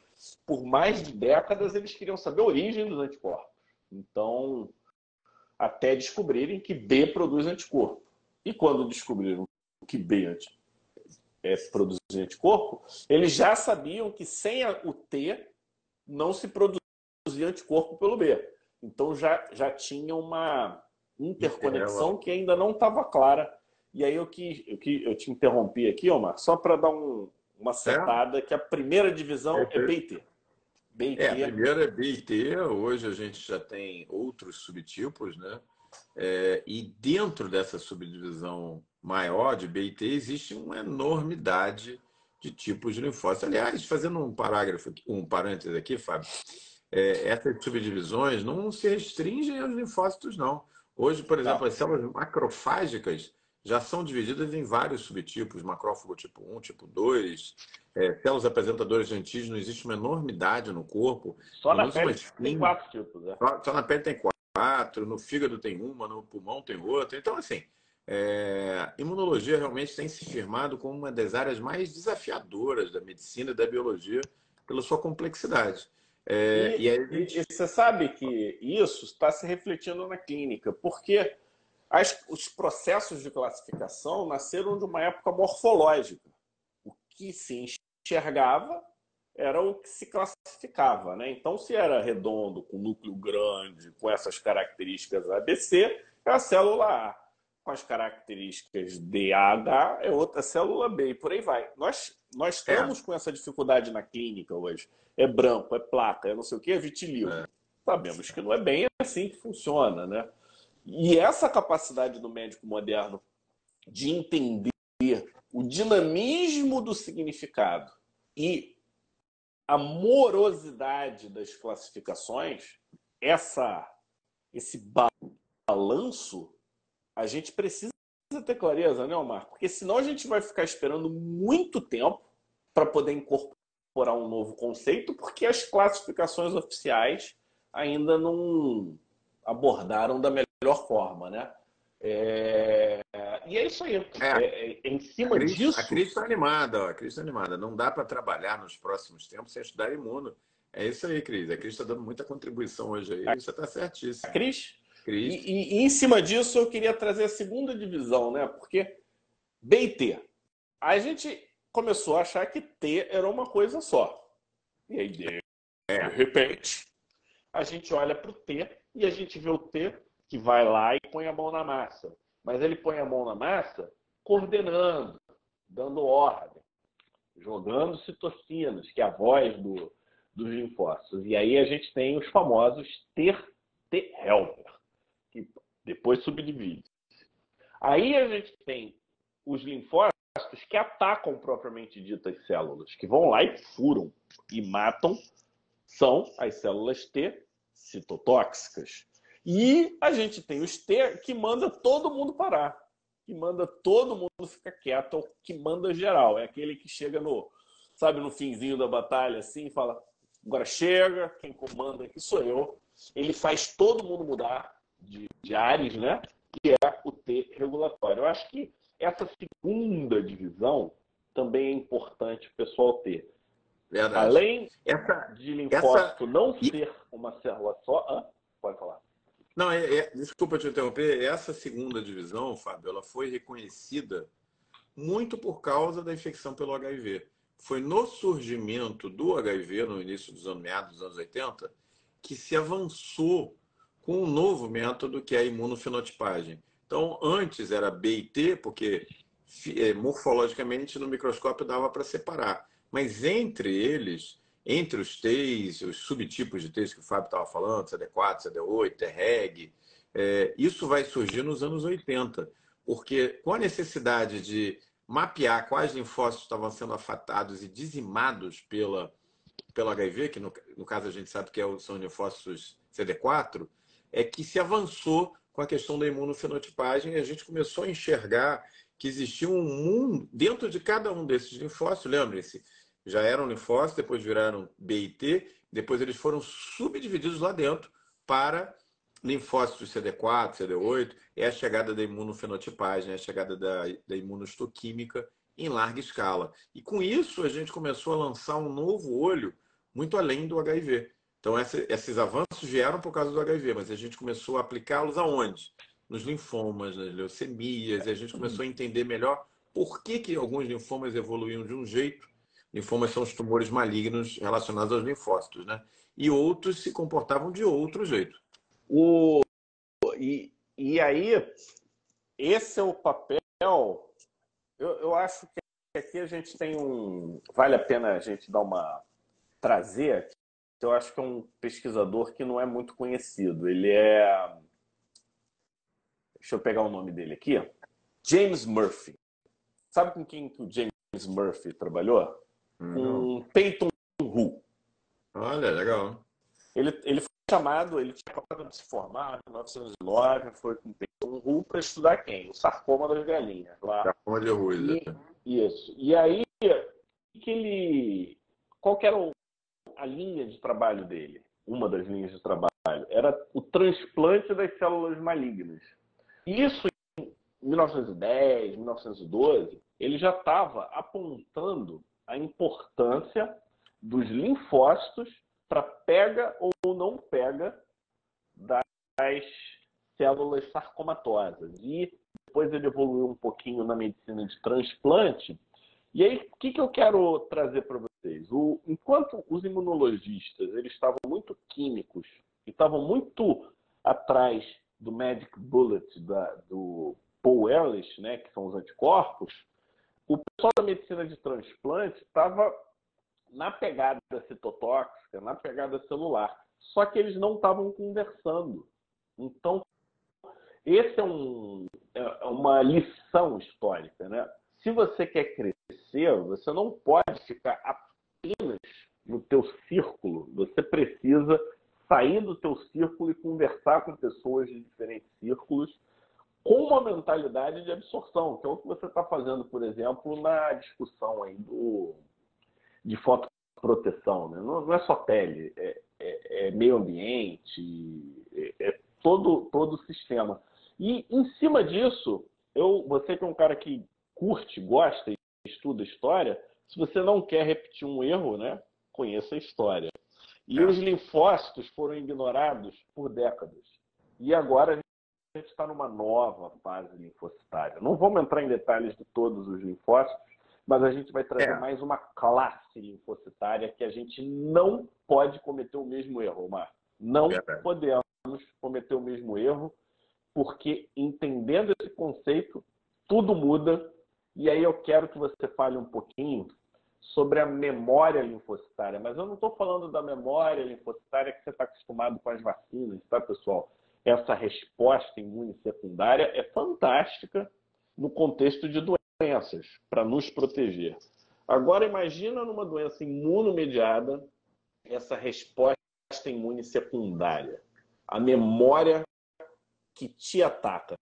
por mais de décadas eles queriam saber a origem dos anticorpos. Então, até descobrirem que B produz anticorpo. E quando descobriram que B é, produz anticorpo, eles já sabiam que sem o T não se produzia anticorpo pelo B. Então já, já tinha uma interconexão que ainda não estava clara. E aí eu que, eu que eu te interrompi aqui, Omar, só para dar um, uma setada é. que a primeira divisão é, é BIT. BIT. É, a primeira é BIT, hoje a gente já tem outros subtipos, né? É, e dentro dessa subdivisão maior de BIT existe uma enormidade de tipos de linfócitos. Aliás, fazendo um parágrafo, um parênteses aqui, Fábio, é, essas subdivisões não se restringem aos linfócitos, não. Hoje, por exemplo, as células macrofágicas já são divididas em vários subtipos, macrófago tipo 1, tipo 2, é, células apresentadoras de antígeno, existe uma enormidade no corpo. Só na pele tem quatro tipos, né? Só, só, na pele tem quatro, no fígado tem uma, no pulmão tem outra. Então, assim, é, imunologia realmente tem se firmado como uma das áreas mais desafiadoras da medicina e da biologia pela sua complexidade. É, e, e, aí, e, você sabe que isso está se refletindo na clínica, porque as, os processos de classificação nasceram de uma época morfológica. O que se enxergava era o que se classificava. Né? Então, se era redondo, com núcleo grande, com essas características ABC, é a célula A. Com as características DAH, é outra célula B, e por aí vai. Nós, nós estamos é. com essa dificuldade na clínica hoje é branco, é placa, é não sei o que, é vitilio. É. Sabemos que não é bem assim que funciona, né? E essa capacidade do médico moderno de entender o dinamismo do significado e a morosidade das classificações, essa esse balanço, a gente precisa ter clareza, né, Omar? Porque senão a gente vai ficar esperando muito tempo para poder incorporar um novo conceito, porque as classificações oficiais ainda não abordaram da melhor forma, né? É... E é isso aí. É, é, é em cima a Cris, disso. A Cris está animada, ó, a Cris está animada. Não dá para trabalhar nos próximos tempos sem estudar imuno. É isso aí, Cris. A Cris está dando muita contribuição hoje aí. A... Você está certíssimo. A Cris? E, e, em cima disso, eu queria trazer a segunda divisão, né? Porque B e T. A gente começou a achar que T era uma coisa só. E aí, de repente, a gente olha para o T e a gente vê o T que vai lá e põe a mão na massa. Mas ele põe a mão na massa coordenando, dando ordem, jogando citocinas, que é a voz do, dos linfócitos. E aí a gente tem os famosos T-helper, depois subdivide. Aí a gente tem os linfócitos que atacam propriamente ditas células, que vão lá e furam e matam, são as células T citotóxicas. E a gente tem os T que manda todo mundo parar, que manda todo mundo ficar quieto, que manda geral. É aquele que chega no, sabe, no finzinho da batalha assim e fala: agora chega, quem comanda aqui sou eu. Ele faz todo mundo mudar de, de ares, né? Que é o T regulatório. Eu acho que essa segunda divisão também é importante o pessoal ter. Verdade. Além essa, de linfócito essa... não ser uma célula só. Ah, pode falar. Não, é, é, desculpa te interromper. Essa segunda divisão, Fábio, ela foi reconhecida muito por causa da infecção pelo HIV. Foi no surgimento do HIV, no início dos anos meados dos anos 80, que se avançou com um novo método que é a imunofenotipagem. Então, antes era B e T, porque é, morfologicamente no microscópio dava para separar. Mas entre eles, entre os T's, os subtipos de T's que o Fábio estava falando, CD4, CD8, TREG, é, isso vai surgir nos anos 80, porque com a necessidade de mapear quais linfócitos estavam sendo afetados e dizimados pela, pelo HIV, que no, no caso a gente sabe que é são linfócitos CD4, é que se avançou com a questão da imunofenotipagem e a gente começou a enxergar que existia um mundo dentro de cada um desses linfócitos, lembrem-se, já eram linfócitos, depois viraram B e T, depois eles foram subdivididos lá dentro para linfócitos CD4, CD8, é a chegada da imunofenotipagem, é a chegada da, da em larga escala. E com isso a gente começou a lançar um novo olho muito além do HIV. Então esses avanços vieram por causa do HIV, mas a gente começou a aplicá-los aonde? Nos linfomas, nas leucemias, e a gente começou a entender melhor por que, que alguns linfomas evoluíam de um jeito Linfomas são os tumores malignos relacionados aos linfócitos, né? E outros se comportavam de outro jeito. O... E, e aí, esse é o papel. Eu, eu acho que aqui a gente tem um. Vale a pena a gente dar uma. trazer. Eu acho que é um pesquisador que não é muito conhecido. Ele é. Deixa eu pegar o nome dele aqui. James Murphy. Sabe com quem que o James Murphy trabalhou? com Peyton Hu. Olha, legal. Ele, ele foi chamado, ele tinha acabado de se formar em 1909, foi com Peyton Hu para estudar quem? O sarcoma das galinhas. Lá. Sarcoma de Ruiz. E, isso. E aí, que ele, qual que era a linha de trabalho dele? Uma das linhas de trabalho era o transplante das células malignas. Isso em 1910, 1912, ele já estava apontando a importância dos linfócitos para pega ou não pega das células sarcomatosas. E depois ele evoluiu um pouquinho na medicina de transplante. E aí, o que, que eu quero trazer para vocês? O, enquanto os imunologistas eles estavam muito químicos e estavam muito atrás do Magic Bullet da, do Paul Ehrlich, né, que são os anticorpos, o pessoal da medicina de transplante estava na pegada citotóxica, na pegada celular. Só que eles não estavam conversando. Então, esse é, um, é uma lição histórica. Né? Se você quer crescer, você não pode ficar apenas no teu círculo. Você precisa sair do teu círculo e conversar com pessoas de diferentes círculos com uma mentalidade de absorção, que é o que você está fazendo, por exemplo, na discussão aí do, de fotoproteção. Né? Não, não é só pele, é, é, é meio ambiente, é, é, todo, todo o sistema. E em cima disso, eu, você que é um cara que curte, gosta e estuda história, se você não quer repetir um erro, né, conheça a história. E é. os linfócitos foram ignorados por décadas. E agora a gente está numa nova fase linfocitária. Não vamos entrar em detalhes de todos os linfócitos, mas a gente vai trazer é. mais uma classe linfocitária que a gente não pode cometer o mesmo erro, Omar. Não é podemos cometer o mesmo erro, porque entendendo esse conceito, tudo muda. E aí eu quero que você fale um pouquinho sobre a memória linfocitária. Mas eu não estou falando da memória linfocitária que você está acostumado com as vacinas, tá, pessoal? essa resposta imune secundária é fantástica no contexto de doenças, para nos proteger. Agora, imagina numa doença imunomediada essa resposta imune secundária. A memória que te ataca,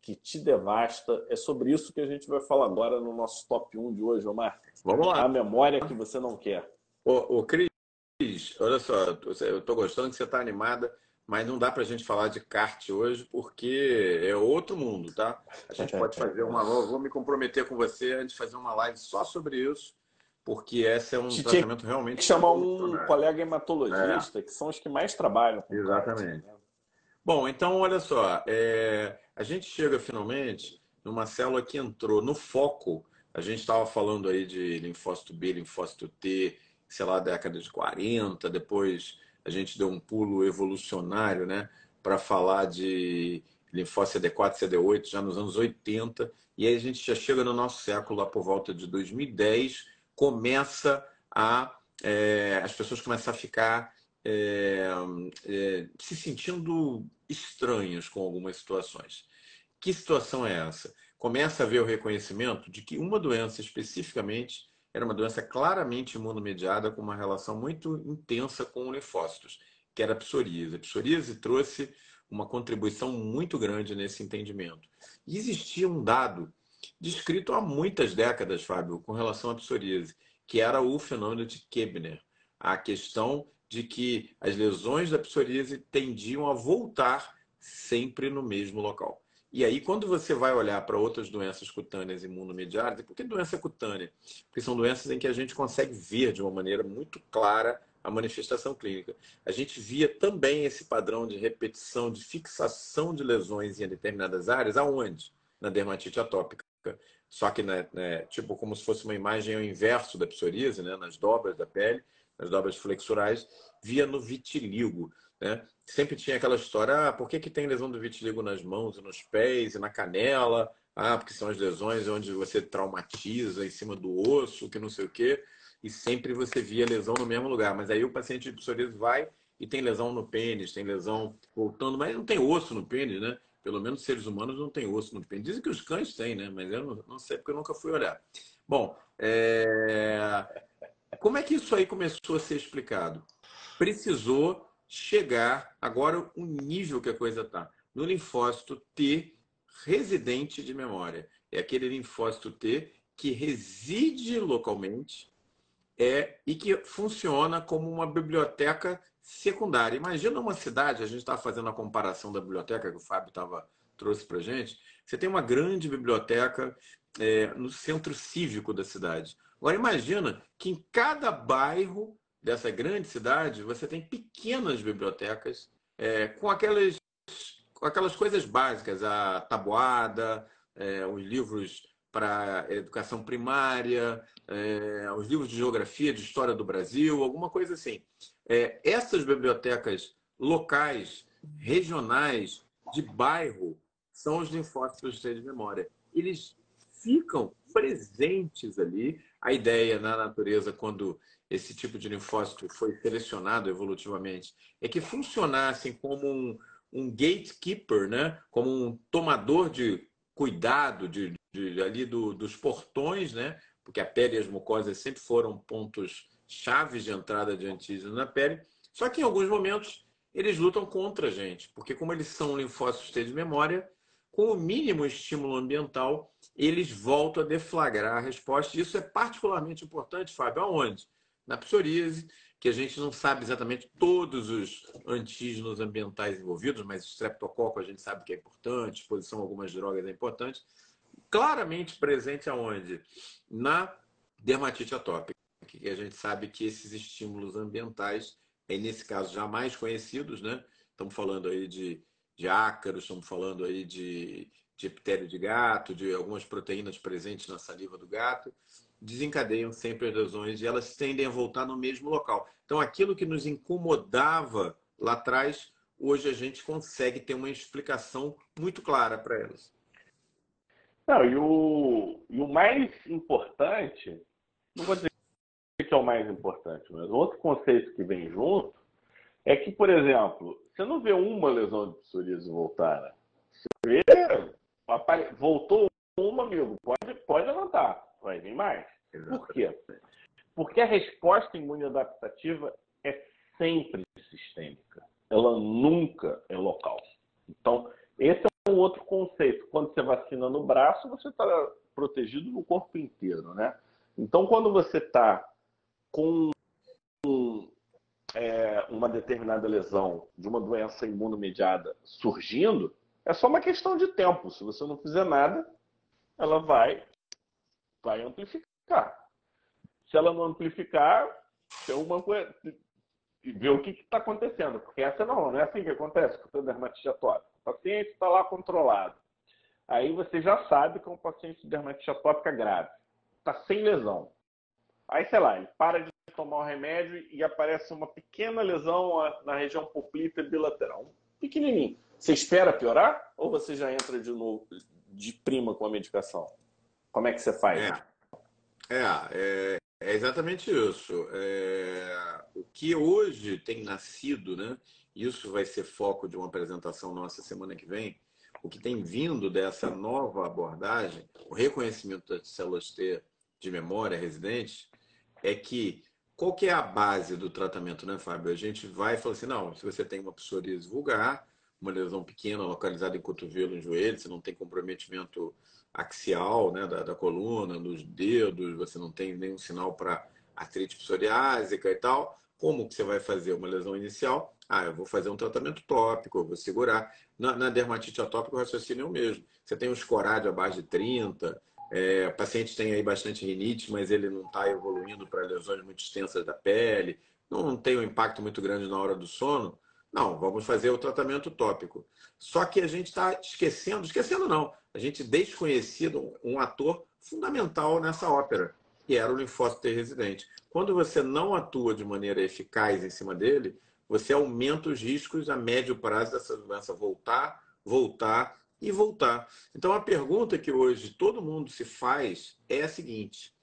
que te devasta. É sobre isso que a gente vai falar agora no nosso top 1 de hoje, Omar. Vamos lá. A memória que você não quer. Ô, ô Cris, olha só, eu estou gostando que você está animada, mas não dá para a gente falar de kart hoje porque é outro mundo, tá? A gente pode fazer uma. Vou me comprometer com você antes de fazer uma live só sobre isso porque esse é um tratamento realmente. Chamar um colega hematologista, é. que são os que mais trabalham. Exatamente. né? Bom, então olha só, é... a gente chega finalmente numa célula que entrou no foco. A gente estava falando aí de linfócito B, linfócito T, sei lá, década de 40, depois a gente deu um pulo evolucionário, né, para falar de linfócito CD4, CD8 já nos anos 80, e aí a gente já chega no nosso século lá por volta de 2010, começa a é, as pessoas começam a ficar é, é, se sentindo estranhas com algumas situações. Que situação é essa? Começa a haver o reconhecimento de que uma doença especificamente era uma doença claramente imunomediada com uma relação muito intensa com linfócitos, que era a psoríase. A psoríase trouxe uma contribuição muito grande nesse entendimento. E existia um dado descrito há muitas décadas, Fábio, com relação à psoríase, que era o fenômeno de Kebner. A questão de que as lesões da psoríase tendiam a voltar sempre no mesmo local. E aí, quando você vai olhar para outras doenças cutâneas imunomediadas, por que doença cutânea? Porque são doenças em que a gente consegue ver de uma maneira muito clara a manifestação clínica. A gente via também esse padrão de repetição, de fixação de lesões em determinadas áreas, aonde? Na dermatite atópica só que né, né, tipo como se fosse uma imagem ao inverso da psoríase, né, nas dobras da pele, nas dobras flexurais, via no vitiligo. Né? Sempre tinha aquela história, ah, por que, que tem lesão do vitiligo nas mãos e nos pés e na canela? Ah, porque são as lesões onde você traumatiza em cima do osso, que não sei o quê. E sempre você via lesão no mesmo lugar. Mas aí o paciente de psoríase vai e tem lesão no pênis, tem lesão voltando, mas não tem osso no pênis, né? Pelo menos seres humanos não têm osso no pênis. Dizem que os cães têm, né? Mas eu não sei porque eu nunca fui olhar. Bom, é... como é que isso aí começou a ser explicado? Precisou chegar agora o nível que a coisa está. No linfócito T residente de memória. É aquele linfócito T que reside localmente é, e que funciona como uma biblioteca secundária. Imagina uma cidade, a gente estava fazendo a comparação da biblioteca que o Fábio tava, trouxe para gente. Você tem uma grande biblioteca é, no centro cívico da cidade. Agora imagina que em cada bairro dessa grande cidade você tem pequenas bibliotecas é, com aquelas com aquelas coisas básicas, a tabuada, é, os livros para educação primária, é, os livros de geografia, de história do Brasil, alguma coisa assim. É, essas bibliotecas locais, regionais, de bairro, são os linfócitos de memória. Eles ficam presentes ali. A ideia na natureza, quando esse tipo de linfócito foi selecionado evolutivamente, é que funcionassem como um, um gatekeeper, né? como um tomador de cuidado de, de ali do, dos portões, né? porque a pele e as mucosas sempre foram pontos chaves de entrada de antígeno na pele. Só que em alguns momentos eles lutam contra a gente, porque como eles são linfócitos T de memória, com o mínimo estímulo ambiental, eles voltam a deflagrar a resposta. E isso é particularmente importante, Fábio, aonde? Na psoríase, que a gente não sabe exatamente todos os antígenos ambientais envolvidos, mas o streptococo a gente sabe que é importante, exposição a algumas drogas é importante. Claramente presente aonde? Na dermatite atópica que a gente sabe que esses estímulos ambientais, é nesse caso já mais conhecidos, né? Estamos falando aí de, de ácaros, estamos falando aí de, de epitélio de gato, de algumas proteínas presentes na saliva do gato, desencadeiam sempre as lesões e elas tendem a voltar no mesmo local. Então, aquilo que nos incomodava lá atrás, hoje a gente consegue ter uma explicação muito clara para elas. Não, e o, e o mais importante, não vou dizer que é o mais importante, mas outro conceito que vem junto é que, por exemplo, você não vê uma lesão de psoríase voltar, né? Você vê, voltou uma, amigo, pode, pode levantar, vai vir mais. Por quê? Porque a resposta imunoadaptativa é sempre sistêmica. Ela nunca é local. Então, esse quando você vacina no braço, você está protegido no corpo inteiro, né? Então, quando você está com é, uma determinada lesão de uma doença imunomediada surgindo, é só uma questão de tempo. Se você não fizer nada, ela vai, vai amplificar. Se ela não amplificar, tem uma coisa. Ver o que está acontecendo. Porque essa não, não é assim que acontece com o dermatite atópica. O paciente está lá controlado. Aí você já sabe que é um paciente de dermatite atópica grave. Está sem lesão. Aí, sei lá, ele para de tomar o remédio e aparece uma pequena lesão na região poplita bilateral. Pequenininho. Você espera piorar ou você já entra de novo de prima com a medicação? Como é que você faz? É, é, é, é exatamente isso. É, o que hoje tem nascido, né? Isso vai ser foco de uma apresentação nossa semana que vem. O que tem vindo dessa nova abordagem, o reconhecimento das células T de memória residente, é que qual que é a base do tratamento, né, Fábio? A gente vai e fala assim, não, se você tem uma psoríase vulgar, uma lesão pequena localizada em cotovelo, em joelho, você não tem comprometimento axial né, da, da coluna, nos dedos, você não tem nenhum sinal para artrite psoriásica e tal, como que você vai fazer uma lesão inicial? Ah, eu vou fazer um tratamento tópico, eu vou segurar. Na, na dermatite atópica, o raciocínio é o mesmo. Você tem um escorádio abaixo de 30, é, o paciente tem aí bastante rinite, mas ele não está evoluindo para lesões muito extensas da pele, não tem um impacto muito grande na hora do sono. Não, vamos fazer o tratamento tópico. Só que a gente está esquecendo, esquecendo não, a gente desconhecido um ator fundamental nessa ópera, que era o linfócito T residente. Quando você não atua de maneira eficaz em cima dele, você aumenta os riscos a médio prazo dessa doença voltar, voltar e voltar. Então a pergunta que hoje todo mundo se faz é a seguinte: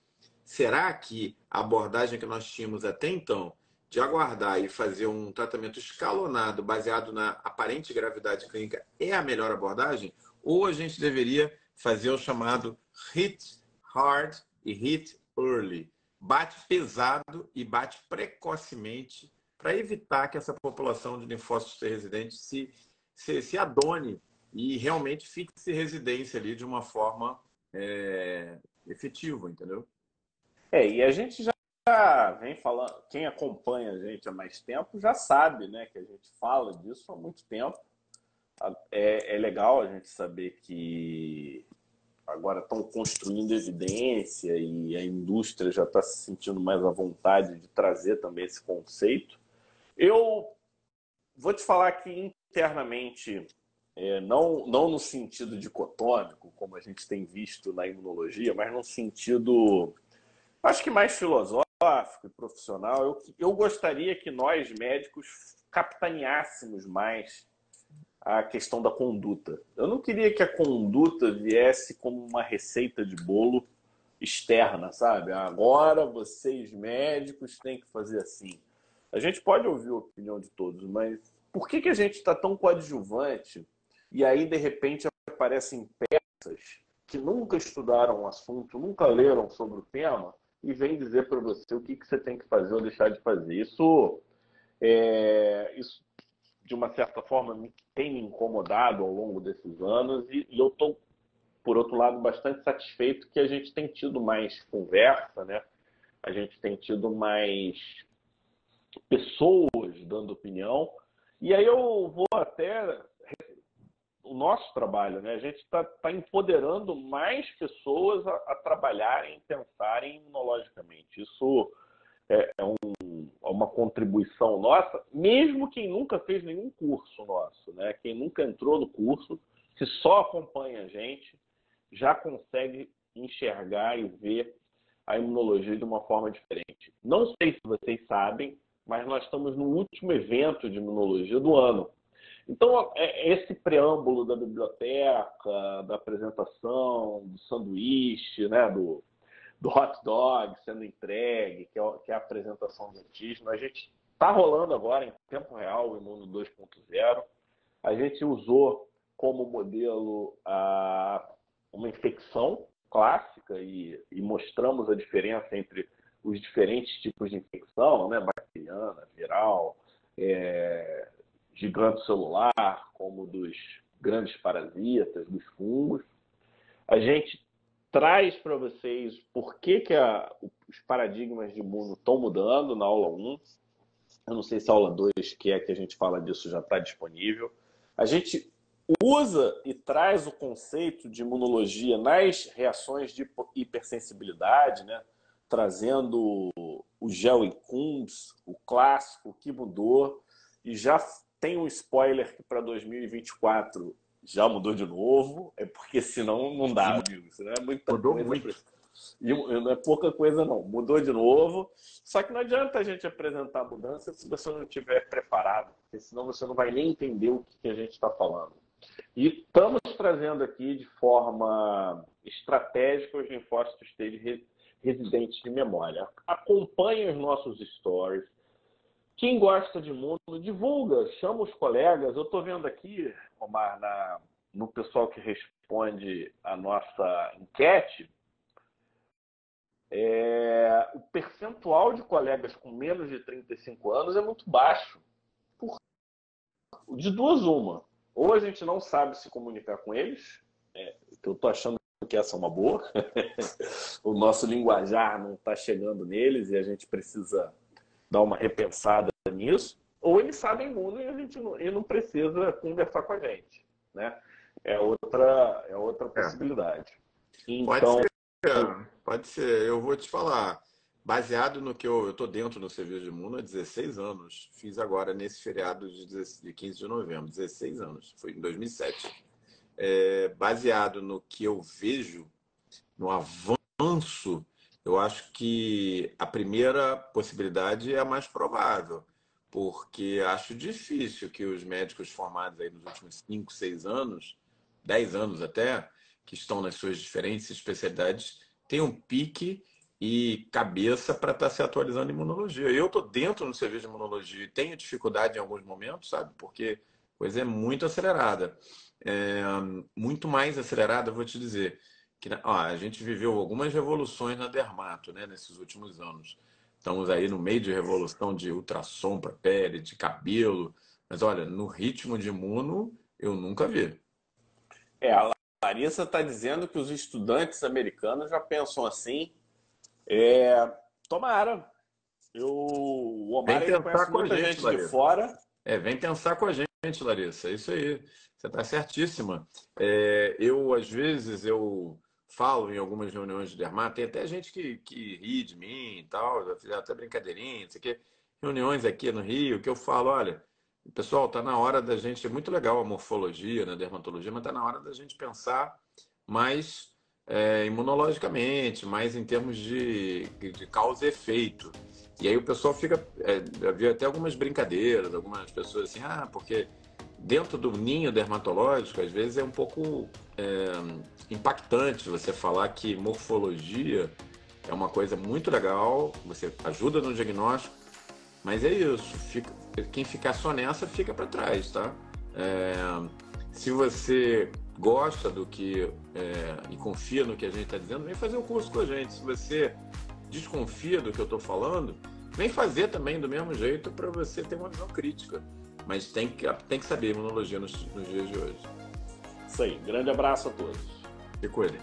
será que a abordagem que nós tínhamos até então de aguardar e fazer um tratamento escalonado baseado na aparente gravidade clínica é a melhor abordagem? Ou a gente deveria fazer o chamado hit hard e hit early? Bate pesado e bate precocemente para evitar que essa população de linfócitos residentes se, se, se adone e realmente fixe residência ali de uma forma é, efetiva, entendeu? É, e a gente já vem falando, quem acompanha a gente há mais tempo já sabe, né, que a gente fala disso há muito tempo. É, é legal a gente saber que agora estão construindo evidência e a indústria já está se sentindo mais à vontade de trazer também esse conceito. Eu vou te falar que internamente, é, não, não no sentido dicotômico, como a gente tem visto na imunologia, mas no sentido, acho que mais filosófico e profissional, eu, eu gostaria que nós, médicos, capitaneássemos mais a questão da conduta. Eu não queria que a conduta viesse como uma receita de bolo externa, sabe? Agora vocês médicos têm que fazer assim. A gente pode ouvir a opinião de todos, mas por que, que a gente está tão coadjuvante e aí, de repente, aparecem peças que nunca estudaram o assunto, nunca leram sobre o tema e vem dizer para você o que, que você tem que fazer ou deixar de fazer. Isso, é, isso de uma certa forma, tem me incomodado ao longo desses anos e, e eu estou, por outro lado, bastante satisfeito que a gente tem tido mais conversa, né? A gente tem tido mais pessoas dando opinião. E aí eu vou até o nosso trabalho, né? A gente está tá empoderando mais pessoas a, a trabalharem, pensarem imunologicamente. Isso é, é, um, é, uma contribuição nossa, mesmo quem nunca fez nenhum curso nosso, né? Quem nunca entrou no curso, se só acompanha a gente, já consegue enxergar e ver a imunologia de uma forma diferente. Não sei se vocês sabem, mas nós estamos no último evento de imunologia do ano. Então, é, esse preâmbulo da biblioteca, da apresentação, do sanduíche, né, do, do hot dog sendo entregue, que é, que é a apresentação do autismo, a gente está rolando agora em tempo real o Imuno 2.0. A gente usou como modelo a, uma infecção clássica e, e mostramos a diferença entre os diferentes tipos de infecção, né, bacteriana, viral, é, gigante celular, como dos grandes parasitas, dos fungos. A gente traz para vocês por que, que a, os paradigmas de mundo estão mudando na aula 1. Eu não sei se a aula 2, que é que a gente fala disso, já está disponível. A gente usa e traz o conceito de imunologia nas reações de hipersensibilidade, né? trazendo o gel e Kunz, o clássico, o que mudou, e já tem um spoiler que para 2024 já mudou de novo, é porque senão não dá, amigo. Senão é muita mudou coisa. Muito. E não é pouca coisa, não. Mudou de novo. Só que não adianta a gente apresentar a mudança se você não estiver preparado, porque senão você não vai nem entender o que a gente está falando. E estamos trazendo aqui de forma estratégica os linfócitos T residentes de memória. Acompanhe os nossos stories. Quem gosta de mundo, divulga, chama os colegas. Eu estou vendo aqui, Omar, na, no pessoal que responde a nossa enquete, é, o percentual de colegas com menos de 35 anos é muito baixo. Por, de duas, uma. Ou a gente não sabe se comunicar com eles, é, que eu estou achando que essa é uma boa. o nosso linguajar não está chegando neles e a gente precisa dar uma repensada nisso. Ou eles sabem muito e a gente não, e não precisa conversar com a gente, né? É outra, é outra é. possibilidade. Então, pode ser, pode ser. Eu vou te falar. Baseado no que eu estou dentro no serviço de Mundo há 16 anos. Fiz agora nesse feriado de 15 de novembro, 16 anos. Foi em 2007 é, baseado no que eu vejo, no avanço, eu acho que a primeira possibilidade é a mais provável, porque acho difícil que os médicos formados aí nos últimos 5, 6 anos, 10 anos até, que estão nas suas diferentes especialidades, tenham pique e cabeça para estar tá se atualizando em imunologia. Eu estou dentro do serviço de imunologia e tenho dificuldade em alguns momentos, sabe? Porque a coisa é muito acelerada é, muito mais acelerada, vou te dizer. Que, ó, a gente viveu algumas revoluções na dermato né, nesses últimos anos. Estamos aí no meio de revolução de ultrassom para pele, de cabelo. Mas olha, no ritmo de imuno, eu nunca vi. É, a Larissa está dizendo que os estudantes americanos já pensam assim. É, tomara. Eu, o Omar vem conhece muita gente, gente de fora. É, vem pensar com a gente, Larissa. É isso aí. Você está certíssima. É, eu, às vezes, eu falo em algumas reuniões de dermato, tem até gente que, que ri de mim e tal, fizeram até brincadeirinha, isso aqui. Reuniões aqui no Rio, que eu falo, olha, pessoal, está na hora da gente, é muito legal a morfologia, né, dermatologia, mas está na hora da gente pensar mais é, imunologicamente, mais em termos de, de causa e efeito. E aí o pessoal fica. É, havia até algumas brincadeiras, algumas pessoas assim, ah, porque dentro do ninho dermatológico, às vezes é um pouco é, impactante você falar que morfologia é uma coisa muito legal, você ajuda no diagnóstico, mas é isso, fica, quem ficar só nessa fica para trás, tá? É, se você gosta do que é, e confia no que a gente está dizendo, vem fazer o curso com a gente. Se você desconfia do que eu estou falando, vem fazer também do mesmo jeito para você ter uma visão crítica. Mas tem que, tem que saber imunologia nos, nos dias de hoje. Isso aí. Grande abraço a todos. Fico ele.